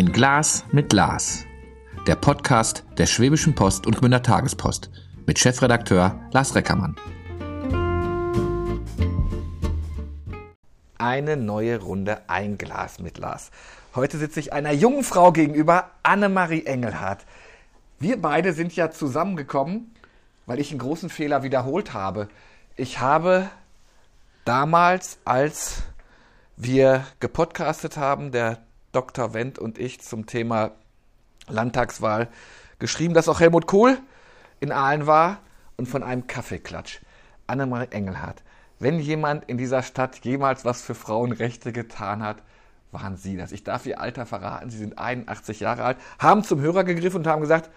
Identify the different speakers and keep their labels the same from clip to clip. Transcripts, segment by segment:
Speaker 1: Ein Glas mit Lars. Der Podcast der Schwäbischen Post und Gmünder Tagespost mit Chefredakteur Lars Reckermann. Eine neue Runde Ein Glas mit Lars. Heute sitze ich einer jungen Frau gegenüber, Annemarie Engelhardt. Wir beide sind ja zusammengekommen, weil ich einen großen Fehler wiederholt habe. Ich habe damals, als wir gepodcastet haben, der Dr. Wendt und ich zum Thema Landtagswahl geschrieben, dass auch Helmut Kohl in Aalen war und von einem Kaffeeklatsch. Annemarie Engelhardt. Wenn jemand in dieser Stadt jemals was für Frauenrechte getan hat, waren Sie das. Ich darf Ihr Alter verraten. Sie sind 81 Jahre alt, haben zum Hörer gegriffen und haben gesagt,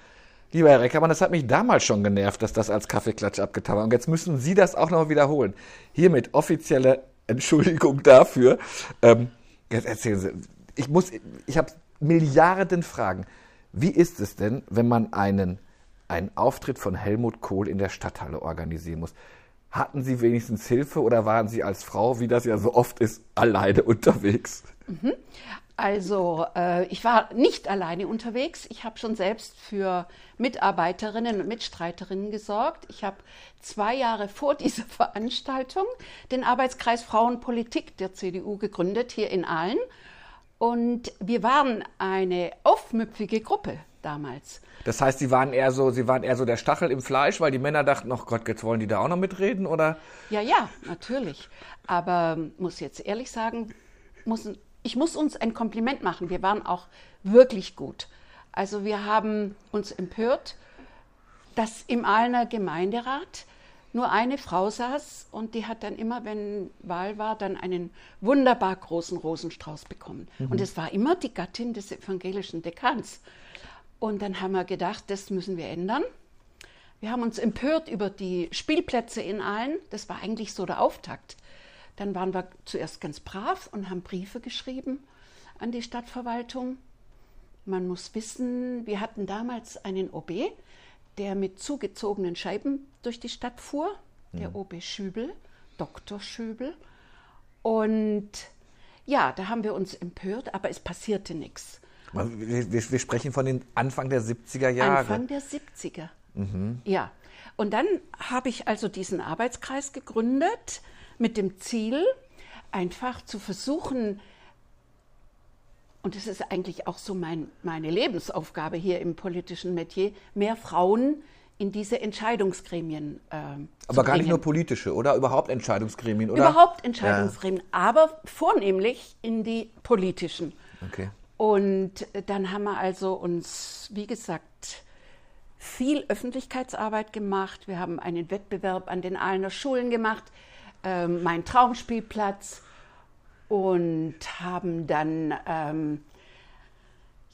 Speaker 1: lieber Herr Reckermann, das hat mich damals schon genervt, dass das als Kaffeeklatsch abgetan war. Und jetzt müssen Sie das auch noch wiederholen. Hiermit offizielle Entschuldigung dafür. Ähm, jetzt erzählen Sie, ich muss, ich habe Milliarden Fragen. Wie ist es denn, wenn man einen, einen Auftritt von Helmut Kohl in der Stadthalle organisieren muss? Hatten Sie wenigstens Hilfe oder waren Sie als Frau, wie das ja so oft ist, alleine unterwegs?
Speaker 2: Mhm. Also äh, ich war nicht alleine unterwegs. Ich habe schon selbst für Mitarbeiterinnen und Mitstreiterinnen gesorgt. Ich habe zwei Jahre vor dieser Veranstaltung den Arbeitskreis Frauenpolitik der CDU gegründet hier in Aalen und wir waren eine aufmüpfige Gruppe damals.
Speaker 1: Das heißt, Sie waren eher so, Sie waren eher so der Stachel im Fleisch, weil die Männer dachten, oh Gott, jetzt wollen die da auch noch mitreden, oder?
Speaker 2: Ja, ja, natürlich. Aber muss jetzt ehrlich sagen, muss, ich muss uns ein Kompliment machen. Wir waren auch wirklich gut. Also wir haben uns empört, dass im Aalener Gemeinderat nur eine Frau saß und die hat dann immer, wenn Wahl war, dann einen wunderbar großen Rosenstrauß bekommen. Mhm. Und es war immer die Gattin des evangelischen Dekans. Und dann haben wir gedacht, das müssen wir ändern. Wir haben uns empört über die Spielplätze in Aalen. Das war eigentlich so der Auftakt. Dann waren wir zuerst ganz brav und haben Briefe geschrieben an die Stadtverwaltung. Man muss wissen, wir hatten damals einen OB, der mit zugezogenen Scheiben durch die Stadt fuhr, der mhm. OB Schübel, Dr. Schübel. Und ja, da haben wir uns empört, aber es passierte nichts.
Speaker 1: Wir, wir, wir, sprechen von den Anfang der 70er Jahre.
Speaker 2: Anfang der 70er. Mhm. Ja. Und dann habe ich also diesen Arbeitskreis gegründet mit dem Ziel, einfach zu versuchen, und das ist eigentlich auch so mein, meine Lebensaufgabe hier im politischen Metier, mehr Frauen in diese Entscheidungsgremien äh,
Speaker 1: Aber gar nicht nur politische, oder? Überhaupt Entscheidungsgremien, oder?
Speaker 2: Überhaupt Entscheidungsgremien, ja. aber vornehmlich in die politischen. Okay. Und dann haben wir also uns, wie gesagt, viel Öffentlichkeitsarbeit gemacht. Wir haben einen Wettbewerb an den Aalener Schulen gemacht, äh, mein Traumspielplatz und haben dann ähm,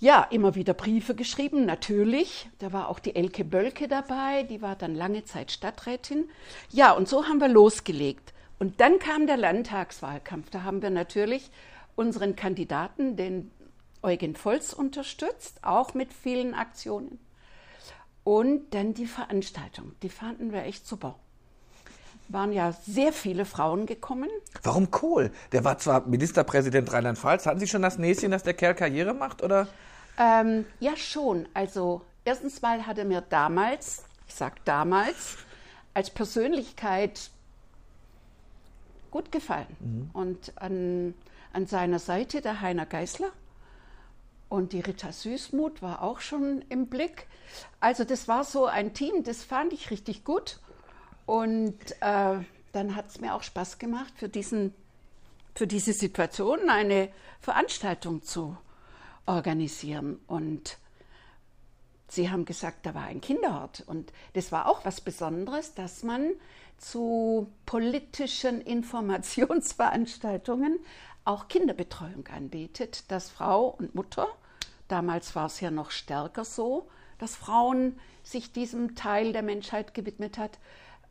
Speaker 2: ja immer wieder Briefe geschrieben, natürlich. Da war auch die Elke Bölke dabei, die war dann lange Zeit Stadträtin. Ja, und so haben wir losgelegt. Und dann kam der Landtagswahlkampf. Da haben wir natürlich unseren Kandidaten, den Eugen Volz, unterstützt, auch mit vielen Aktionen. Und dann die Veranstaltung. Die fanden wir echt super waren ja sehr viele Frauen gekommen.
Speaker 1: Warum Kohl? Der war zwar Ministerpräsident Rheinland-Pfalz. Hatten Sie schon das Näschen, dass der Kerl Karriere macht, oder?
Speaker 2: Ähm, ja, schon. Also erstens mal hat er mir damals, ich sag damals, als Persönlichkeit gut gefallen. Mhm. Und an, an seiner Seite der Heiner Geißler. Und die Rita Süßmuth war auch schon im Blick. Also das war so ein Team, das fand ich richtig gut. Und äh, dann hat es mir auch Spaß gemacht, für, diesen, für diese Situation eine Veranstaltung zu organisieren. Und Sie haben gesagt, da war ein Kinderhort. Und das war auch was Besonderes, dass man zu politischen Informationsveranstaltungen auch Kinderbetreuung anbietet, dass Frau und Mutter, damals war es ja noch stärker so, dass Frauen sich diesem Teil der Menschheit gewidmet hat,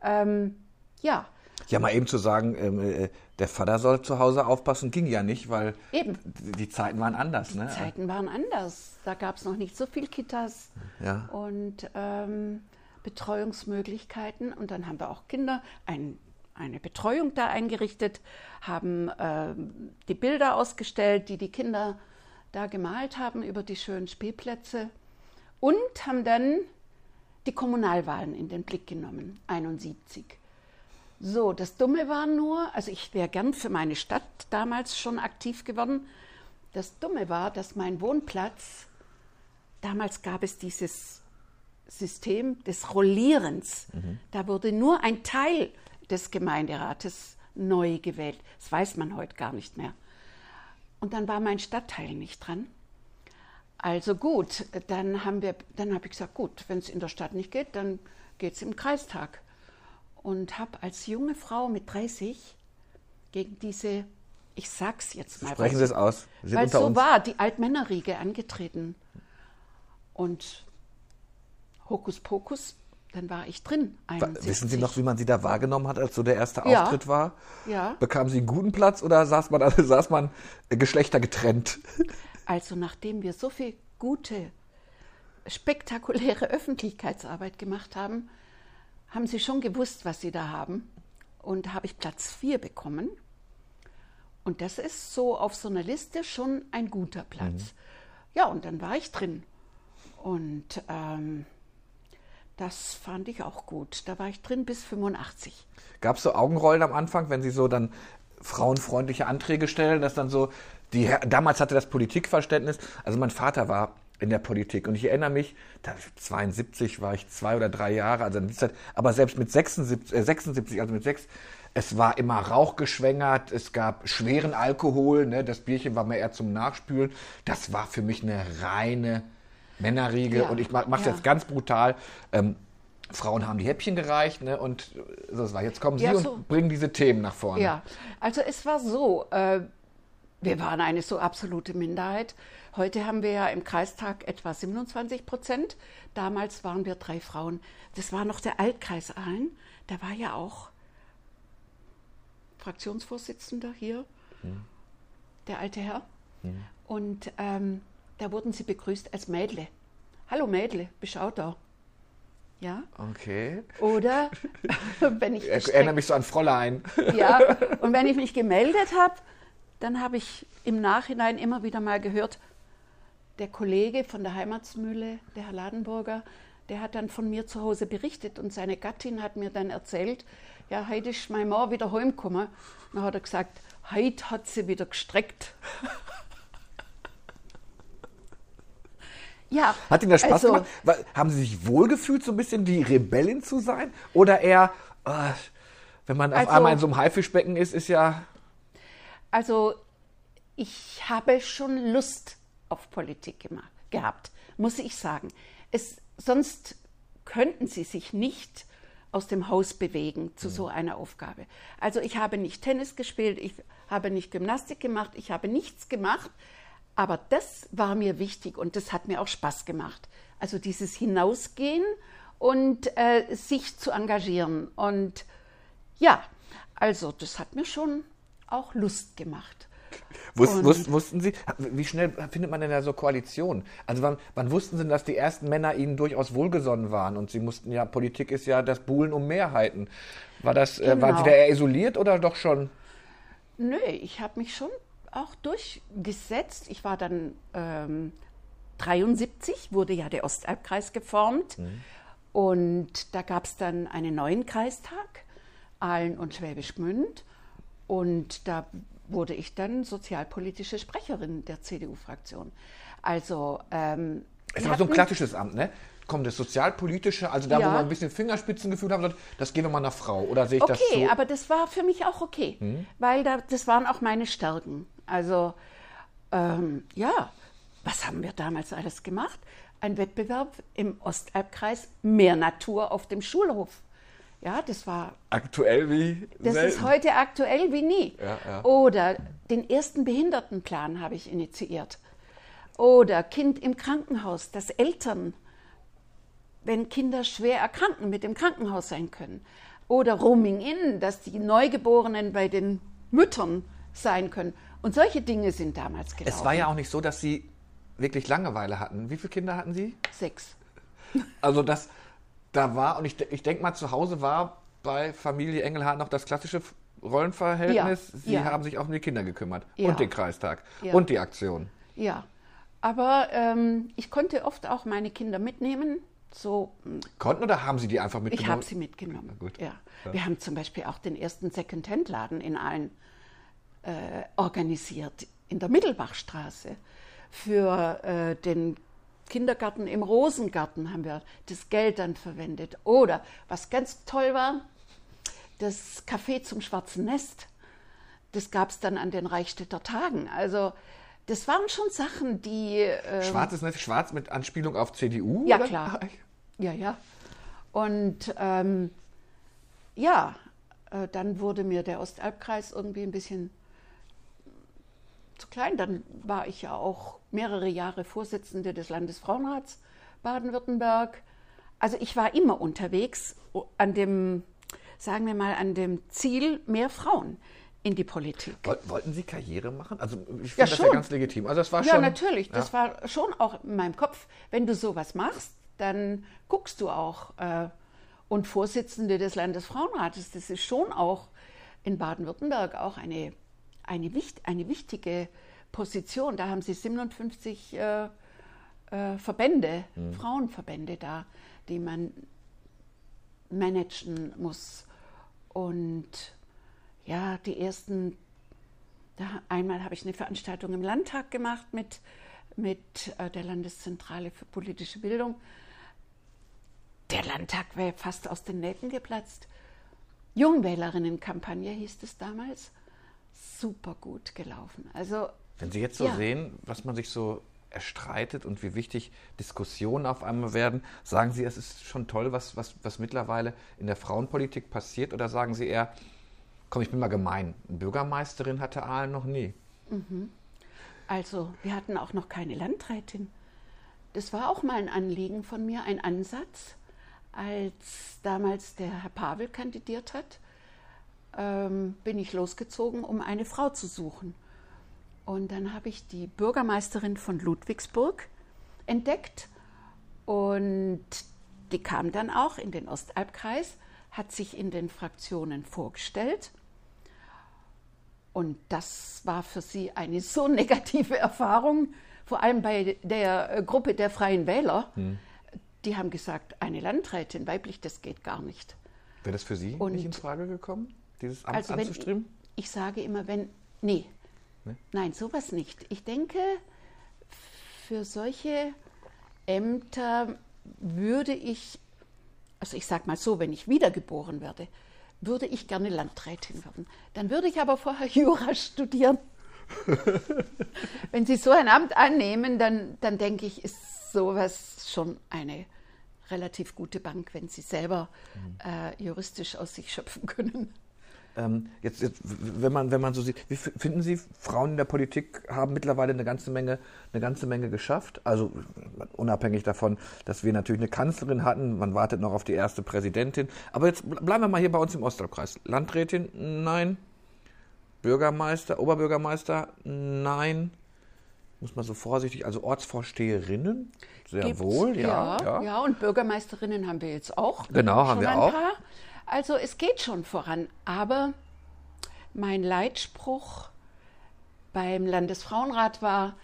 Speaker 2: ähm, ja.
Speaker 1: Ja, mal eben zu sagen, ähm, äh, der Vater soll zu Hause aufpassen, ging ja nicht, weil eben. die Zeiten waren anders.
Speaker 2: Die
Speaker 1: ne?
Speaker 2: Zeiten waren anders. Da gab es noch nicht so viel Kitas ja. und ähm, Betreuungsmöglichkeiten. Und dann haben wir auch Kinder ein, eine Betreuung da eingerichtet, haben äh, die Bilder ausgestellt, die die Kinder da gemalt haben über die schönen Spielplätze und haben dann die Kommunalwahlen in den Blick genommen, 71. So, das Dumme war nur, also ich wäre gern für meine Stadt damals schon aktiv geworden. Das Dumme war, dass mein Wohnplatz, damals gab es dieses System des Rollierens. Mhm. Da wurde nur ein Teil des Gemeinderates neu gewählt. Das weiß man heute gar nicht mehr. Und dann war mein Stadtteil nicht dran. Also gut, dann haben wir, dann habe ich gesagt, gut, wenn es in der Stadt nicht geht, dann geht es im Kreistag. Und habe als junge Frau mit 30 gegen diese, ich sag's jetzt mal,
Speaker 1: sprechen Sie es aus,
Speaker 2: weil es so uns. war, die Altmännerriege angetreten. Und Hokuspokus, dann war ich drin.
Speaker 1: 71. Wissen Sie noch, wie man Sie da wahrgenommen hat, als so der erste ja. Auftritt war?
Speaker 2: Ja.
Speaker 1: Bekamen Sie einen guten Platz oder saß man, also saß man geschlechtergetrennt?
Speaker 2: Also nachdem wir so viel gute, spektakuläre Öffentlichkeitsarbeit gemacht haben, haben sie schon gewusst, was sie da haben. Und habe ich Platz 4 bekommen. Und das ist so auf so einer Liste schon ein guter Platz. Mhm. Ja, und dann war ich drin. Und ähm, das fand ich auch gut. Da war ich drin bis 85.
Speaker 1: Gab es so Augenrollen am Anfang, wenn Sie so dann frauenfreundliche Anträge stellen, dass dann so die, damals hatte das Politikverständnis, also mein Vater war in der Politik und ich erinnere mich, da 72 war ich zwei oder drei Jahre, also Zeit, aber selbst mit 76, äh 76, also mit sechs, es war immer rauchgeschwängert, es gab schweren Alkohol, ne, das Bierchen war mehr eher zum Nachspülen. Das war für mich eine reine Männerriege ja, und ich mache es ja. jetzt ganz brutal. Ähm, Frauen haben die Häppchen gereicht ne, und das war. Jetzt kommen Sie ja, so. und bringen diese Themen nach vorne.
Speaker 2: Ja, also es war so, äh, wir waren eine so absolute Minderheit. Heute haben wir ja im Kreistag etwa 27 Prozent. Damals waren wir drei Frauen. Das war noch der Altkreis Aalen. Da war ja auch Fraktionsvorsitzender hier, hm. der alte Herr. Hm. Und ähm, da wurden sie begrüßt als Mädle. Hallo Mädle, beschau da. Ja.
Speaker 1: Okay.
Speaker 2: Oder wenn ich.
Speaker 1: Ich erinnere mich so an Fräulein.
Speaker 2: Ja, und wenn ich mich gemeldet habe, dann habe ich im Nachhinein immer wieder mal gehört, der Kollege von der Heimatsmühle, der Herr Ladenburger, der hat dann von mir zu Hause berichtet und seine Gattin hat mir dann erzählt, ja, heute ist mein Mann wieder heimgekommen. Dann hat er gesagt, heute hat sie wieder gestreckt.
Speaker 1: ja. Hat Ihnen das Spaß also, gemacht? Haben Sie sich wohlgefühlt, so ein bisschen die Rebellin zu sein? Oder eher, oh, wenn man auf also, einmal in so einem Haifischbecken ist, ist ja
Speaker 2: also ich habe schon Lust auf Politik gemacht, gehabt, muss ich sagen. Es, sonst könnten sie sich nicht aus dem Haus bewegen zu so einer Aufgabe. Also ich habe nicht Tennis gespielt, ich habe nicht Gymnastik gemacht, ich habe nichts gemacht, aber das war mir wichtig und das hat mir auch Spaß gemacht. Also dieses Hinausgehen und äh, sich zu engagieren. Und ja, also das hat mir schon auch Lust gemacht.
Speaker 1: Wussten, wussten, wussten, Sie, wie schnell findet man denn da so Koalitionen? Also wann, wann, wussten Sie, dass die ersten Männer Ihnen durchaus wohlgesonnen waren und Sie mussten ja, Politik ist ja das Buhlen um Mehrheiten. War das, genau. äh, waren Sie da eher isoliert oder doch schon?
Speaker 2: Nö, ich habe mich schon auch durchgesetzt. Ich war dann ähm, 73, wurde ja der Ostalbkreis geformt mhm. und da gab es dann einen neuen Kreistag, Aalen und Schwäbisch Gmünd. Und da wurde ich dann sozialpolitische Sprecherin der CDU-Fraktion. Also ähm,
Speaker 1: es war so ein klassisches Amt, ne? Kommt das sozialpolitische, also da, ja. wo man ein bisschen Fingerspitzengefühl haben, das gehen wir mal einer Frau. Oder sehe ich
Speaker 2: okay,
Speaker 1: das so?
Speaker 2: Okay, aber das war für mich auch okay, hm? weil da, das waren auch meine Stärken. Also ähm, ja, was haben wir damals alles gemacht? Ein Wettbewerb im Ostalbkreis, mehr Natur auf dem Schulhof. Ja, das war.
Speaker 1: Aktuell wie?
Speaker 2: Das selten. ist heute aktuell wie nie. Ja, ja. Oder den ersten Behindertenplan habe ich initiiert. Oder Kind im Krankenhaus, dass Eltern, wenn Kinder schwer erkranken, mit dem Krankenhaus sein können. Oder Roaming In, dass die Neugeborenen bei den Müttern sein können. Und solche Dinge sind damals gelaufen.
Speaker 1: Es war ja auch nicht so, dass Sie wirklich Langeweile hatten. Wie viele Kinder hatten Sie?
Speaker 2: Sechs.
Speaker 1: Also das da war, und ich, ich denke mal, zu Hause war bei Familie Engelhardt noch das klassische Rollenverhältnis. Ja, Sie ja. haben sich auch um die Kinder gekümmert ja. und den Kreistag und die Aktion.
Speaker 2: Ja, Aber ähm, ich konnte oft auch meine Kinder mitnehmen. So,
Speaker 1: Konnten oder haben Sie die einfach mitgenommen?
Speaker 2: ich habe sie mitgenommen.
Speaker 1: gut.
Speaker 2: Ja. Wir haben zum Beispiel auch den ersten Second-Hand-Laden in Aalen äh, organisiert, in der Mittelbachstraße. Für äh, den Kindergarten im Rosengarten haben wir das Geld dann verwendet. Oder, was ganz toll war, das Café zum Schwarzen Nest. Das gab es dann an den Reichstädter Tagen. Also, das waren schon Sachen, die. Äh,
Speaker 1: Schwarz ist nicht schwarz mit Anspielung auf CDU?
Speaker 2: Ja,
Speaker 1: oder?
Speaker 2: klar. Ja, ja. Und ähm, ja, äh, dann wurde mir der Ostalbkreis irgendwie ein bisschen zu klein. Dann war ich ja auch mehrere Jahre Vorsitzende des Landesfrauenrats Baden-Württemberg. Also ich war immer unterwegs o- an dem, sagen wir mal, an dem Ziel, mehr Frauen in die Politik.
Speaker 1: Woll- Wollten Sie Karriere machen? Also ich
Speaker 2: Ja,
Speaker 1: finde das ja
Speaker 2: schon.
Speaker 1: ganz legitim. Also das war
Speaker 2: Ja,
Speaker 1: schon,
Speaker 2: natürlich. Das
Speaker 1: Ja.
Speaker 2: war schon auch in meinem Kopf. Wenn du sowas machst, dann guckst du auch. Äh, und Vorsitzende des Landesfrauenrates, das ist schon auch in Baden-Württemberg auch eine, eine, eine wichtige Position. Da haben sie 57 äh, äh, Verbände,
Speaker 1: Hm.
Speaker 2: Frauenverbände da, die man managen muss. Und ja, die ersten da, einmal habe ich eine Veranstaltung im Landtag gemacht mit, mit äh, der Landeszentrale für politische Bildung. Der Landtag wäre fast aus den Nähten geplatzt. Jungwählerinnenkampagne hieß es damals. Super gut gelaufen. Also
Speaker 1: Wenn Sie jetzt so
Speaker 2: Ja.
Speaker 1: sehen, was man sich so erstreitet und wie wichtig Diskussionen auf einmal werden, sagen Sie, es ist schon toll, was, was, was mittlerweile in der Frauenpolitik passiert? Oder sagen Sie eher, komm, ich bin mal gemein, eine Bürgermeisterin hatte Aalen noch nie?
Speaker 2: Also, wir hatten auch noch keine Landrätin. Das war auch mal ein Anliegen von mir, ein Ansatz, als damals der Herr Pavel kandidiert hat, ähm, bin ich losgezogen, um eine Frau zu suchen. Und dann habe ich die Bürgermeisterin von Ludwigsburg entdeckt und die kam dann auch in den Ostalbkreis, hat sich in den Fraktionen vorgestellt und das war für sie eine so negative Erfahrung, vor allem bei der Gruppe der Freien Wähler. Die haben gesagt, eine Landrätin, weiblich, das geht gar nicht.
Speaker 1: Wäre das für Sie
Speaker 2: Und-
Speaker 1: nicht in Frage gekommen, dieses Amt
Speaker 2: Also wenn,
Speaker 1: anzustreben?
Speaker 2: ich sage immer, wenn, nee,
Speaker 1: Nee?
Speaker 2: nein, sowas nicht. Ich denke, für solche Ämter würde ich, also ich sage mal so, wenn ich wiedergeboren werde, würde ich gerne Landrätin werden. Dann würde ich aber vorher Jura studieren. wenn Sie so ein Amt annehmen, dann, dann denke ich, ist sowas schon eine relativ gute Bank, wenn Sie selber äh, juristisch aus sich schöpfen können.
Speaker 1: Ähm, jetzt, jetzt, wenn man, wenn man so sieht, wie finden Sie, Frauen in der Politik haben mittlerweile eine ganze Menge, eine ganze Menge geschafft? Also unabhängig davon, dass wir natürlich eine Kanzlerin hatten, man wartet noch auf die erste Präsidentin. Aber jetzt ble- bleiben wir mal hier bei uns im Ostalbkreis. Landrätin? Nein. Bürgermeister, Oberbürgermeister? Nein. Muss man so vorsichtig, also Ortsvorsteherinnen? Sehr
Speaker 2: Gibt's,
Speaker 1: wohl, ja,
Speaker 2: ja. Ja, und Bürgermeisterinnen haben wir jetzt auch.
Speaker 1: Genau, haben wir auch.
Speaker 2: Paar. Also es geht schon voran. Aber mein Leitspruch beim Landesfrauenrat war,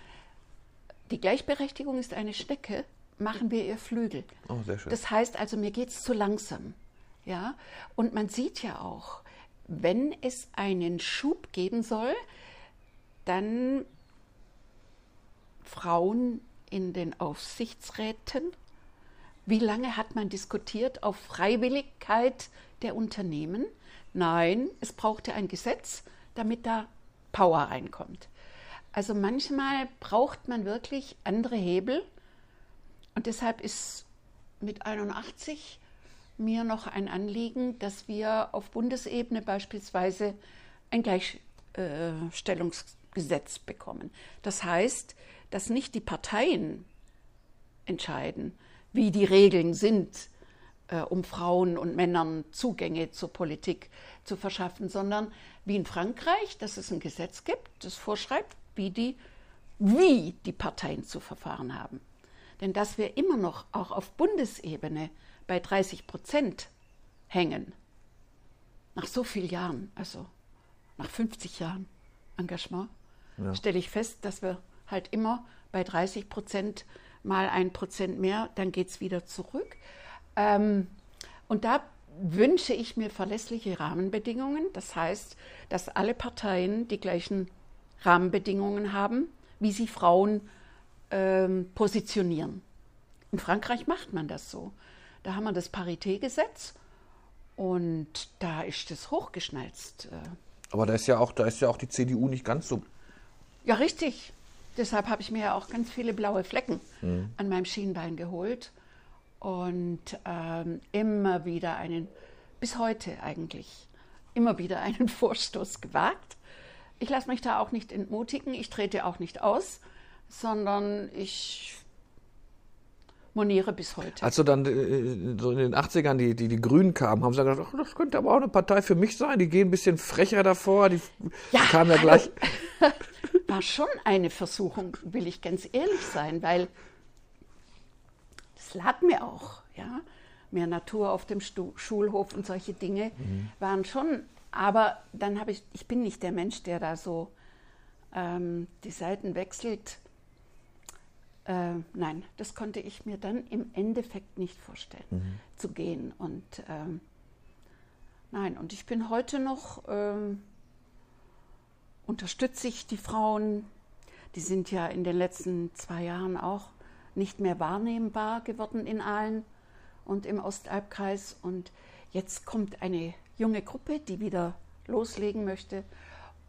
Speaker 2: die Gleichberechtigung ist eine Schnecke, machen wir ihr Flügel.
Speaker 1: Oh, sehr schön.
Speaker 2: Das heißt also, mir geht es zu langsam. Ja? Und man sieht ja auch, wenn es einen Schub geben soll, dann Frauen in den Aufsichtsräten. Wie lange hat man diskutiert auf Freiwilligkeit der Unternehmen? Nein, es brauchte ein Gesetz, damit da Power reinkommt. Also manchmal braucht man wirklich andere Hebel und deshalb ist mit 81 mir noch ein Anliegen, dass wir auf Bundesebene beispielsweise ein Gleichstellungsgesetz bekommen. Das heißt, dass nicht die Parteien entscheiden, wie die Regeln sind, äh, um Frauen und Männern Zugänge zur Politik zu verschaffen, sondern wie in Frankreich, dass es ein Gesetz gibt, das vorschreibt, wie die, wie die Parteien zu verfahren haben. Denn dass wir immer noch auch auf Bundesebene bei 30 Prozent hängen, nach so vielen Jahren, also nach 50 Jahren Engagement, stelle ich fest, dass wir halt immer bei 30 Prozent mal ein Prozent mehr, dann geht es wieder zurück. Ähm, und da wünsche ich mir verlässliche Rahmenbedingungen. Das heißt, dass alle Parteien die gleichen Rahmenbedingungen haben, wie sie Frauen ähm, positionieren. In Frankreich macht man das so. Da haben wir das Paritätgesetz und da ist es hochgeschnalzt. Äh.
Speaker 1: Aber da ist ja auch, da ist ja auch die CDU nicht ganz so.
Speaker 2: Ja, richtig. Deshalb habe ich mir ja auch ganz viele blaue Flecken mhm. an meinem Schienbein geholt und ähm, immer wieder einen, bis heute eigentlich, immer wieder einen Vorstoß gewagt. Ich lasse mich da auch nicht entmutigen, ich trete auch nicht aus, sondern ich moniere bis heute.
Speaker 1: Als so dann äh, so in den 80ern die, die, die Grünen kamen, haben sie gedacht, ach, das könnte aber auch eine Partei für mich sein. Die gehen ein bisschen frecher davor. Die,
Speaker 2: ja,
Speaker 1: die kamen ja gleich.
Speaker 2: War schon eine Versuchung, will ich ganz ehrlich sein, weil das lag mir auch. Ja? Mehr Natur auf dem Stu Schulhof und solche Dinge mhm. waren schon. Aber dann habe ich, ich bin nicht der Mensch, der da so ähm, die Seiten wechselt äh, nein, das konnte ich mir dann im Endeffekt nicht vorstellen, mhm. zu gehen. Und ähm, nein, und ich bin heute noch, ähm, unterstütze ich die Frauen, die sind ja in den letzten zwei Jahren auch nicht mehr wahrnehmbar geworden in Aalen und im Ostalbkreis. Und jetzt kommt eine junge Gruppe, die wieder loslegen möchte.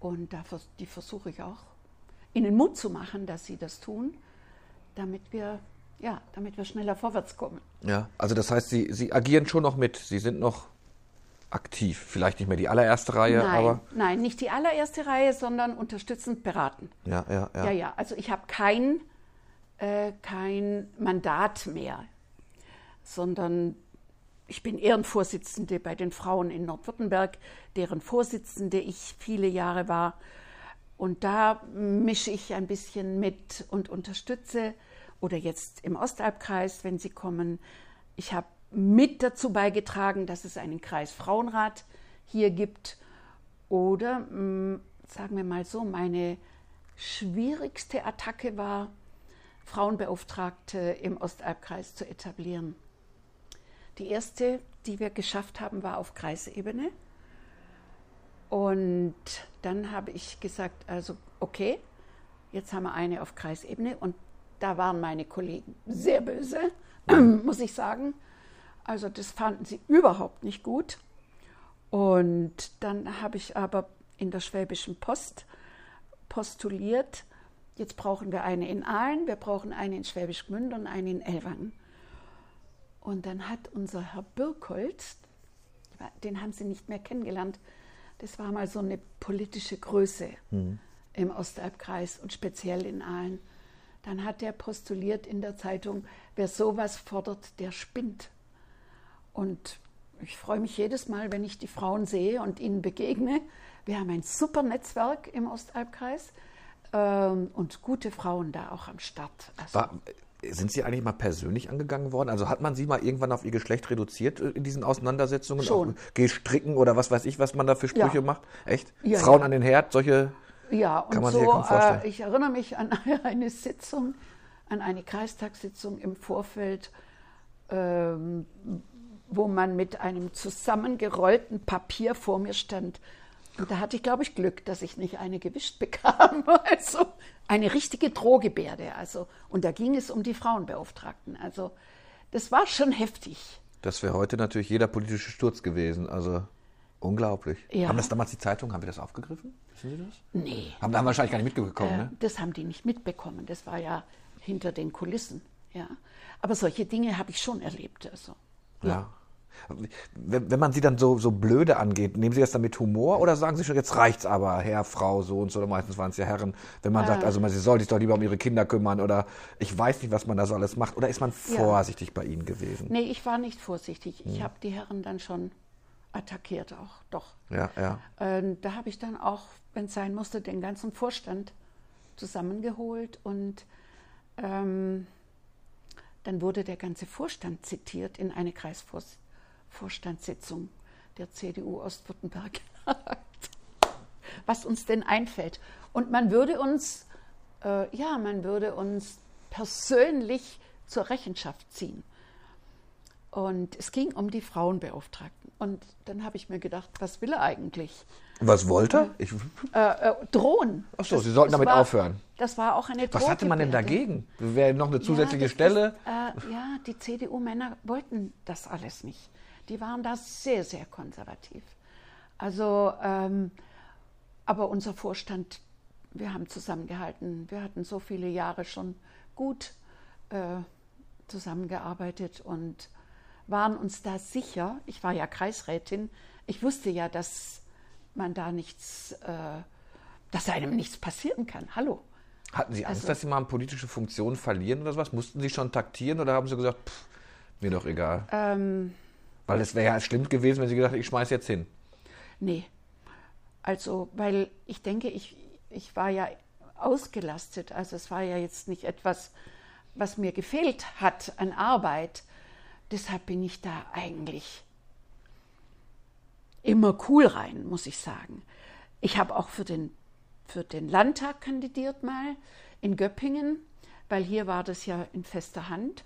Speaker 2: Und da, die versuche ich auch, ihnen Mut zu machen, dass sie das tun damit wir, ja, damit wir schneller vorwärts kommen.
Speaker 1: Ja, also das heißt, Sie, Sie agieren schon noch mit, Sie sind noch aktiv. Vielleicht nicht mehr die allererste Reihe,
Speaker 2: nein,
Speaker 1: aber.
Speaker 2: Nein, nicht die allererste Reihe, sondern unterstützend beraten.
Speaker 1: Ja, ja, ja.
Speaker 2: Ja, ja. Also ich habe kein, äh, kein Mandat mehr, sondern ich bin Ehrenvorsitzende bei den Frauen in Nordwürttemberg, deren Vorsitzende ich viele Jahre war. Und da mische ich ein bisschen mit und unterstütze. Oder jetzt im Ostalbkreis, wenn Sie kommen. Ich habe mit dazu beigetragen, dass es einen Kreis Frauenrat hier gibt. Oder mm, sagen wir mal so, meine schwierigste Attacke war, Frauenbeauftragte im Ostalbkreis zu etablieren. Die erste, die wir geschafft haben, war auf Kreisebene. Und dann habe ich gesagt, also okay, jetzt haben wir eine auf Kreisebene und da waren meine Kollegen sehr böse, muss ich sagen. Also das fanden sie überhaupt nicht gut. Und dann habe ich aber in der Schwäbischen Post postuliert, jetzt brauchen wir eine in Aalen, wir brauchen eine in Schwäbisch Gmünd und eine in Ellwangen. Und dann hat unser Herr Birkholz, den haben Sie nicht mehr kennengelernt, das war mal so eine politische Größe mhm. im Ostalbkreis und speziell in Aalen. Dann hat er postuliert in der Zeitung, wer sowas fordert, der spinnt. Und ich freue mich jedes Mal, wenn ich die Frauen sehe und ihnen begegne. Wir haben ein super Netzwerk im Ostalbkreis ähm, und gute Frauen da auch am Start.
Speaker 1: Also, war, sind Sie eigentlich mal persönlich angegangen worden? Also hat man Sie mal irgendwann auf Ihr Geschlecht reduziert äh, in diesen Auseinandersetzungen?
Speaker 2: Schon.
Speaker 1: Auch Gestricken oder was weiß ich, was man da für Sprüche
Speaker 2: ja.
Speaker 1: macht? Echt?
Speaker 2: Ja,
Speaker 1: Frauen
Speaker 2: ja.
Speaker 1: an den Herd, solche
Speaker 2: ja, und
Speaker 1: kann man
Speaker 2: so,
Speaker 1: sich ja kaum vorstellen.
Speaker 2: Äh, ich erinnere mich an eine Sitzung, an eine Kreistagssitzung im Vorfeld, ähm, wo man mit einem zusammengerollten Papier vor mir stand und da hatte ich, glaube ich, Glück, dass ich nicht eine gewischt bekam. Also eine richtige Drohgebärde. Also, und da ging es um die Frauenbeauftragten. Also das war schon heftig.
Speaker 1: Das wäre heute natürlich jeder politische Sturz gewesen. Also unglaublich.
Speaker 2: Ja.
Speaker 1: Haben das damals die Zeitungen, haben wir das aufgegriffen? Wissen Sie das?
Speaker 2: Nee.
Speaker 1: Haben, haben wahrscheinlich gar nicht mitbekommen,
Speaker 2: Äh,
Speaker 1: ne?
Speaker 2: Das haben die nicht mitbekommen. Das war ja hinter den Kulissen. Ja. Aber solche Dinge habe ich schon erlebt. Also,
Speaker 1: Ja. Wenn, wenn man sie dann so, so blöde angeht, nehmen Sie das dann mit Humor oder sagen Sie schon, jetzt reicht's aber, Herr, Frau, so und so, oder meistens waren es ja Herren, wenn man
Speaker 2: Ah.
Speaker 1: sagt, also man, sie soll sich doch lieber um ihre Kinder kümmern oder ich weiß nicht, was man da so alles macht, oder ist man vorsichtig bei Ihnen gewesen?
Speaker 2: Nee, ich war nicht vorsichtig.
Speaker 1: Hm.
Speaker 2: Ich habe die Herren dann schon attackiert auch, doch.
Speaker 1: Ja, ja.
Speaker 2: Ähm, da habe ich dann auch, wenn es sein musste, den ganzen Vorstand zusammengeholt und ähm, dann wurde der ganze Vorstand zitiert in eine Kreisvorstandssitzung der CDU Ostwürttemberg. Was uns denn einfällt. Und man würde uns äh, ja, man würde uns persönlich zur Rechenschaft ziehen. Und es ging um die Frauenbeauftragten. Und dann habe ich mir gedacht, was will er eigentlich?
Speaker 1: Was wollte er?
Speaker 2: Äh, äh, drohen.
Speaker 1: ach so,
Speaker 2: Das-
Speaker 1: Sie sollten damit
Speaker 2: war,
Speaker 1: aufhören.
Speaker 2: Das war auch eine
Speaker 1: Was hatte man denn dagegen? Wäre noch eine zusätzliche
Speaker 2: ja,
Speaker 1: Stelle?
Speaker 2: Ist, äh, ja, die CDU-Männer wollten das alles nicht. Die waren da sehr, sehr konservativ. Also, ähm, aber unser Vorstand, wir haben zusammengehalten. Wir hatten so viele Jahre schon gut äh, zusammengearbeitet und waren uns da sicher. Ich war ja Kreisrätin. Ich wusste ja, dass man da nichts, äh, dass einem nichts passieren kann. Hallo.
Speaker 1: Hatten Sie Angst,
Speaker 2: also-
Speaker 1: dass Sie mal eine politische Funktion verlieren oder was? Mussten Sie schon taktieren oder haben Sie gesagt, pff, mir doch egal?
Speaker 2: Ähm,
Speaker 1: Weil es wäre ja schlimm gewesen, wenn Sie gesagt hätten, ich schmeiß jetzt hin.
Speaker 2: Nee. Also, weil ich denke, ich, ich war ja ausgelastet. Also es war ja jetzt nicht etwas, was mir gefehlt hat an Arbeit. Deshalb bin ich da eigentlich immer cool rein, muss ich sagen. Ich habe auch für den, für den Landtag kandidiert mal in Göppingen, weil hier war das ja in fester Hand.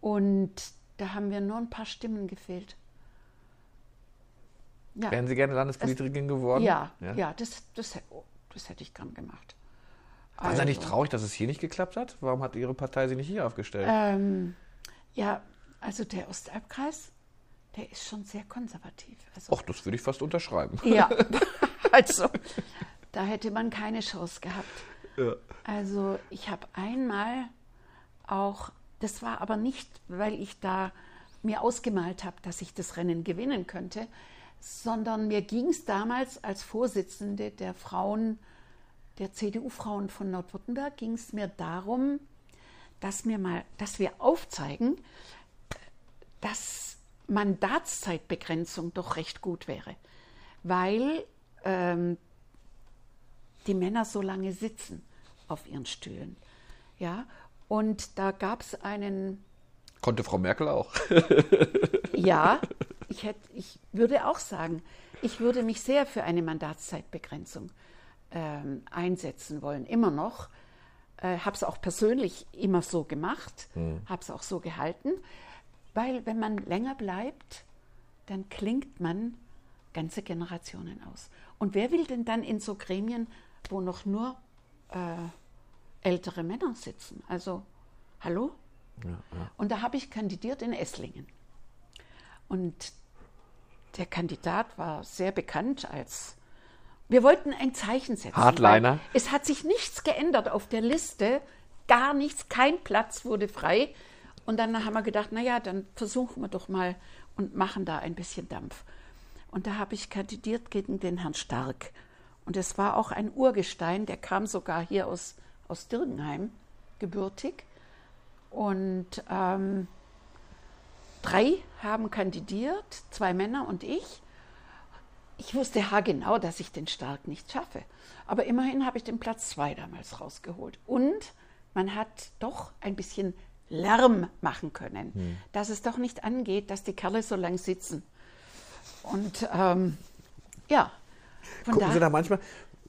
Speaker 2: Und da haben wir nur ein paar Stimmen gefehlt. Ja.
Speaker 1: Wären Sie gerne Landespolitikerin geworden?
Speaker 2: Ja, ja, das, das, hä- oh, das hätte ich gern gemacht.
Speaker 1: Waren Sie nicht
Speaker 2: Also,
Speaker 1: traurig, dass es hier nicht geklappt hat? Warum hat Ihre Partei Sie nicht hier aufgestellt?
Speaker 2: Ähm, ja, also der Ostalbkreis, der ist schon sehr konservativ. Also,
Speaker 1: Och, das würde ich fast unterschreiben.
Speaker 2: ja, also da hätte man keine Chance gehabt. Also ich habe einmal auch, das war aber nicht, weil ich da mir ausgemalt habe, dass ich das Rennen gewinnen könnte, sondern mir ging es damals als Vorsitzende der Frauen, der CDU-Frauen von Nordwürttemberg, ging es mir darum, dass, mir mal, dass wir aufzeigen, dass Mandatszeitbegrenzung doch recht gut wäre, weil ähm, die Männer so lange sitzen auf ihren Stühlen. Ja, und da gab es einen,
Speaker 1: Konnte Frau Merkel auch.
Speaker 2: ja, ich, hätt, ich würde auch sagen, ich würde mich sehr für eine Mandatszeitbegrenzung ähm, einsetzen wollen, immer noch. Äh, habe es auch persönlich immer so gemacht, habe es auch so gehalten, weil wenn man länger bleibt, dann klingt man ganze Generationen aus. Und wer will denn dann in so Gremien, wo noch nur äh, ältere Männer sitzen? Also, hallo? Und da habe ich kandidiert in Esslingen. Und der Kandidat war sehr bekannt als. Wir wollten ein Zeichen setzen.
Speaker 1: Hardliner.
Speaker 2: Es hat sich nichts geändert auf der Liste, gar nichts, kein Platz wurde frei. Und dann haben wir gedacht, naja, dann versuchen wir doch mal und machen da ein bisschen Dampf. Und da habe ich kandidiert gegen den Herrn Stark. Und es war auch ein Urgestein, der kam sogar hier aus, aus Dirgenheim, gebürtig. Und ähm, drei haben kandidiert, zwei Männer und ich. Ich wusste haargenau, dass ich den Stark nicht schaffe. Aber immerhin habe ich den Platz zwei damals rausgeholt. Und man hat doch ein bisschen Lärm machen können, dass es doch nicht angeht, dass die Kerle so lang sitzen. Und ähm, ja, von
Speaker 1: Gucken Sie da
Speaker 2: da,
Speaker 1: manchmal,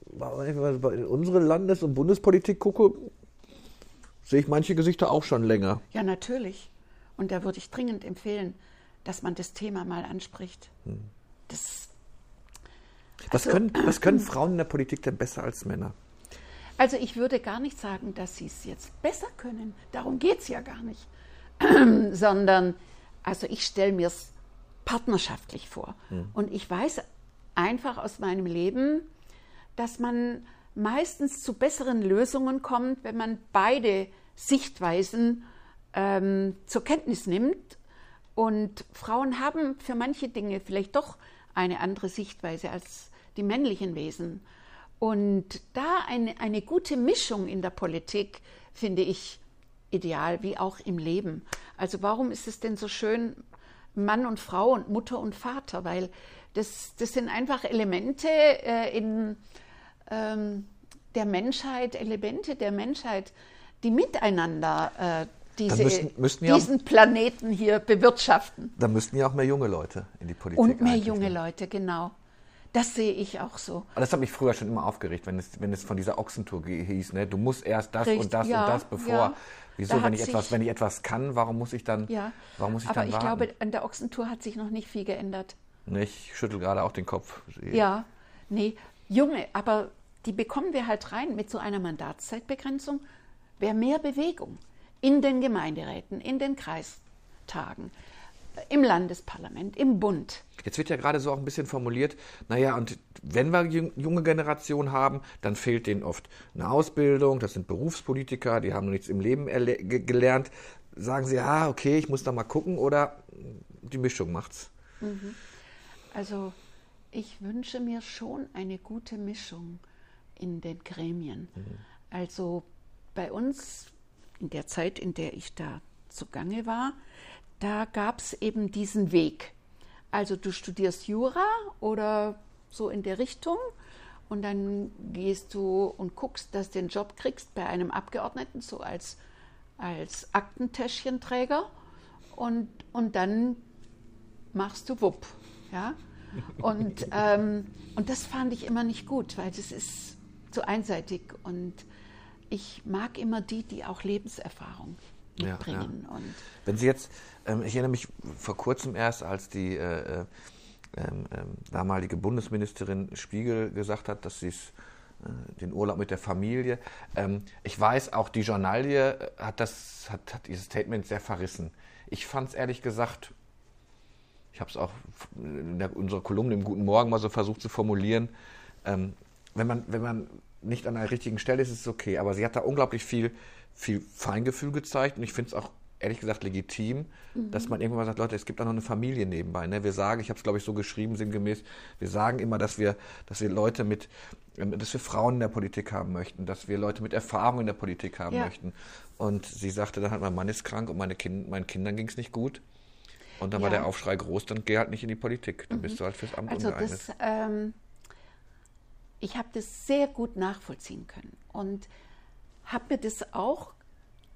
Speaker 1: wenn ich in unsere Landes- und Bundespolitik gucke, sehe ich manche Gesichter auch schon länger.
Speaker 2: ja natürlich. Und da würde ich dringend empfehlen, dass man das Thema mal anspricht. Das,
Speaker 1: Was,
Speaker 2: Also-
Speaker 1: können, was können Frauen in der Politik denn besser als Männer?
Speaker 2: Also ich würde gar nicht sagen, dass sie es jetzt besser können. Darum geht es ja gar nicht. Sondern, also ich stelle mir es partnerschaftlich vor. Und ich weiß einfach aus meinem Leben, dass man meistens zu besseren Lösungen kommt, wenn man beide Sichtweisen ähm, zur Kenntnis nimmt. Und Frauen haben für manche Dinge vielleicht doch eine andere Sichtweise als die männlichen Wesen. Und da eine, eine gute Mischung in der Politik finde ich ideal, wie auch im Leben. Also warum ist es denn so schön, Mann und Frau und Mutter und Vater? Weil das, das sind einfach Elemente äh, in ähm, der Menschheit, Elemente der Menschheit, die miteinander äh, diese,
Speaker 1: müssten- müssten ja auch-
Speaker 2: diesen Planeten hier bewirtschaften.
Speaker 1: Da müssten ja auch mehr junge Leute in die Politik.
Speaker 2: Und mehr junge
Speaker 1: ne?
Speaker 2: Leute, genau. Das sehe ich auch so.
Speaker 1: Aber das hat mich früher schon immer aufgeregt, wenn es, wenn es von dieser Ochsentour hieß, ne? Du musst erst das
Speaker 2: Richtig,
Speaker 1: und das
Speaker 2: ja,
Speaker 1: und das, bevor.
Speaker 2: ja.
Speaker 1: Wieso,
Speaker 2: Da
Speaker 1: wenn ich etwas, wenn ich etwas kann, warum muss ich dann,
Speaker 2: Ja,
Speaker 1: warum muss ich
Speaker 2: aber
Speaker 1: dann
Speaker 2: ich
Speaker 1: warten?
Speaker 2: glaube, an der Ochsentour hat sich noch nicht viel geändert.
Speaker 1: Ne, ich schüttel gerade auch den Kopf.
Speaker 2: Ja, nee, Junge, aber die bekommen wir halt rein mit so einer Mandatszeitbegrenzung. Wäre mehr Bewegung in den Gemeinderäten, in den Kreistagen, im Landesparlament, im Bund.
Speaker 1: Jetzt wird ja gerade so auch ein bisschen formuliert, naja, und wenn wir jung- junge Generation haben, dann fehlt denen oft eine Ausbildung, das sind Berufspolitiker, die haben noch nichts im Leben gelernt. Sagen sie, ah, okay, ich muss da mal gucken oder die Mischung macht's.
Speaker 2: Also ich wünsche mir schon eine gute Mischung in den Gremien. Also bei uns in der Zeit, in der ich da zugange war, da gab es eben diesen Weg. Also du studierst Jura oder so in der Richtung und dann gehst du und guckst, dass du den Job kriegst bei einem Abgeordneten, so als, als Aktentäschchenträger und, und dann machst du wupp. Ja? Und, ähm, und das fand ich immer nicht gut, weil das ist zu einseitig. Und ich mag immer die, die auch Lebenserfahrung
Speaker 1: Ja,
Speaker 2: mitbringen. Und
Speaker 1: Wenn Sie jetzt, ähm, ich erinnere mich vor kurzem erst, als die äh, äh, ähm, ähm, damalige Bundesministerin Spiegel gesagt hat, dass sie es äh, den Urlaub mit der Familie. Ähm, ich weiß, auch die Journalie äh, hat das, hat, hat dieses Statement sehr verrissen. Ich fand es ehrlich gesagt, ich habe es auch in der, unserer Kolumne im Guten Morgen mal so versucht zu formulieren. Ähm, wenn, man, wenn man nicht an der richtigen Stelle ist, ist es okay. Aber sie hat da unglaublich viel, viel Feingefühl gezeigt und ich finde es auch ehrlich gesagt legitim, dass man irgendwann mal sagt, Leute, es gibt da noch eine Familie nebenbei. Ne? Wir sagen, ich habe es glaube ich so geschrieben, sinngemäß, wir sagen immer, dass wir, dass wir Leute mit, ähm, dass wir Frauen in der Politik haben möchten, dass wir Leute mit Erfahrung in der Politik haben
Speaker 2: Ja.
Speaker 1: möchten. Und sie sagte dann halt, mein Mann ist krank und meine kind, meinen Kindern ging es nicht gut. Und dann war
Speaker 2: Ja.
Speaker 1: der Aufschrei groß, dann geh halt nicht in die Politik. Dann bist du halt fürs Amt
Speaker 2: also
Speaker 1: ungeeignet.
Speaker 2: das, ähm, ich habe das sehr gut nachvollziehen können und habe mir das auch,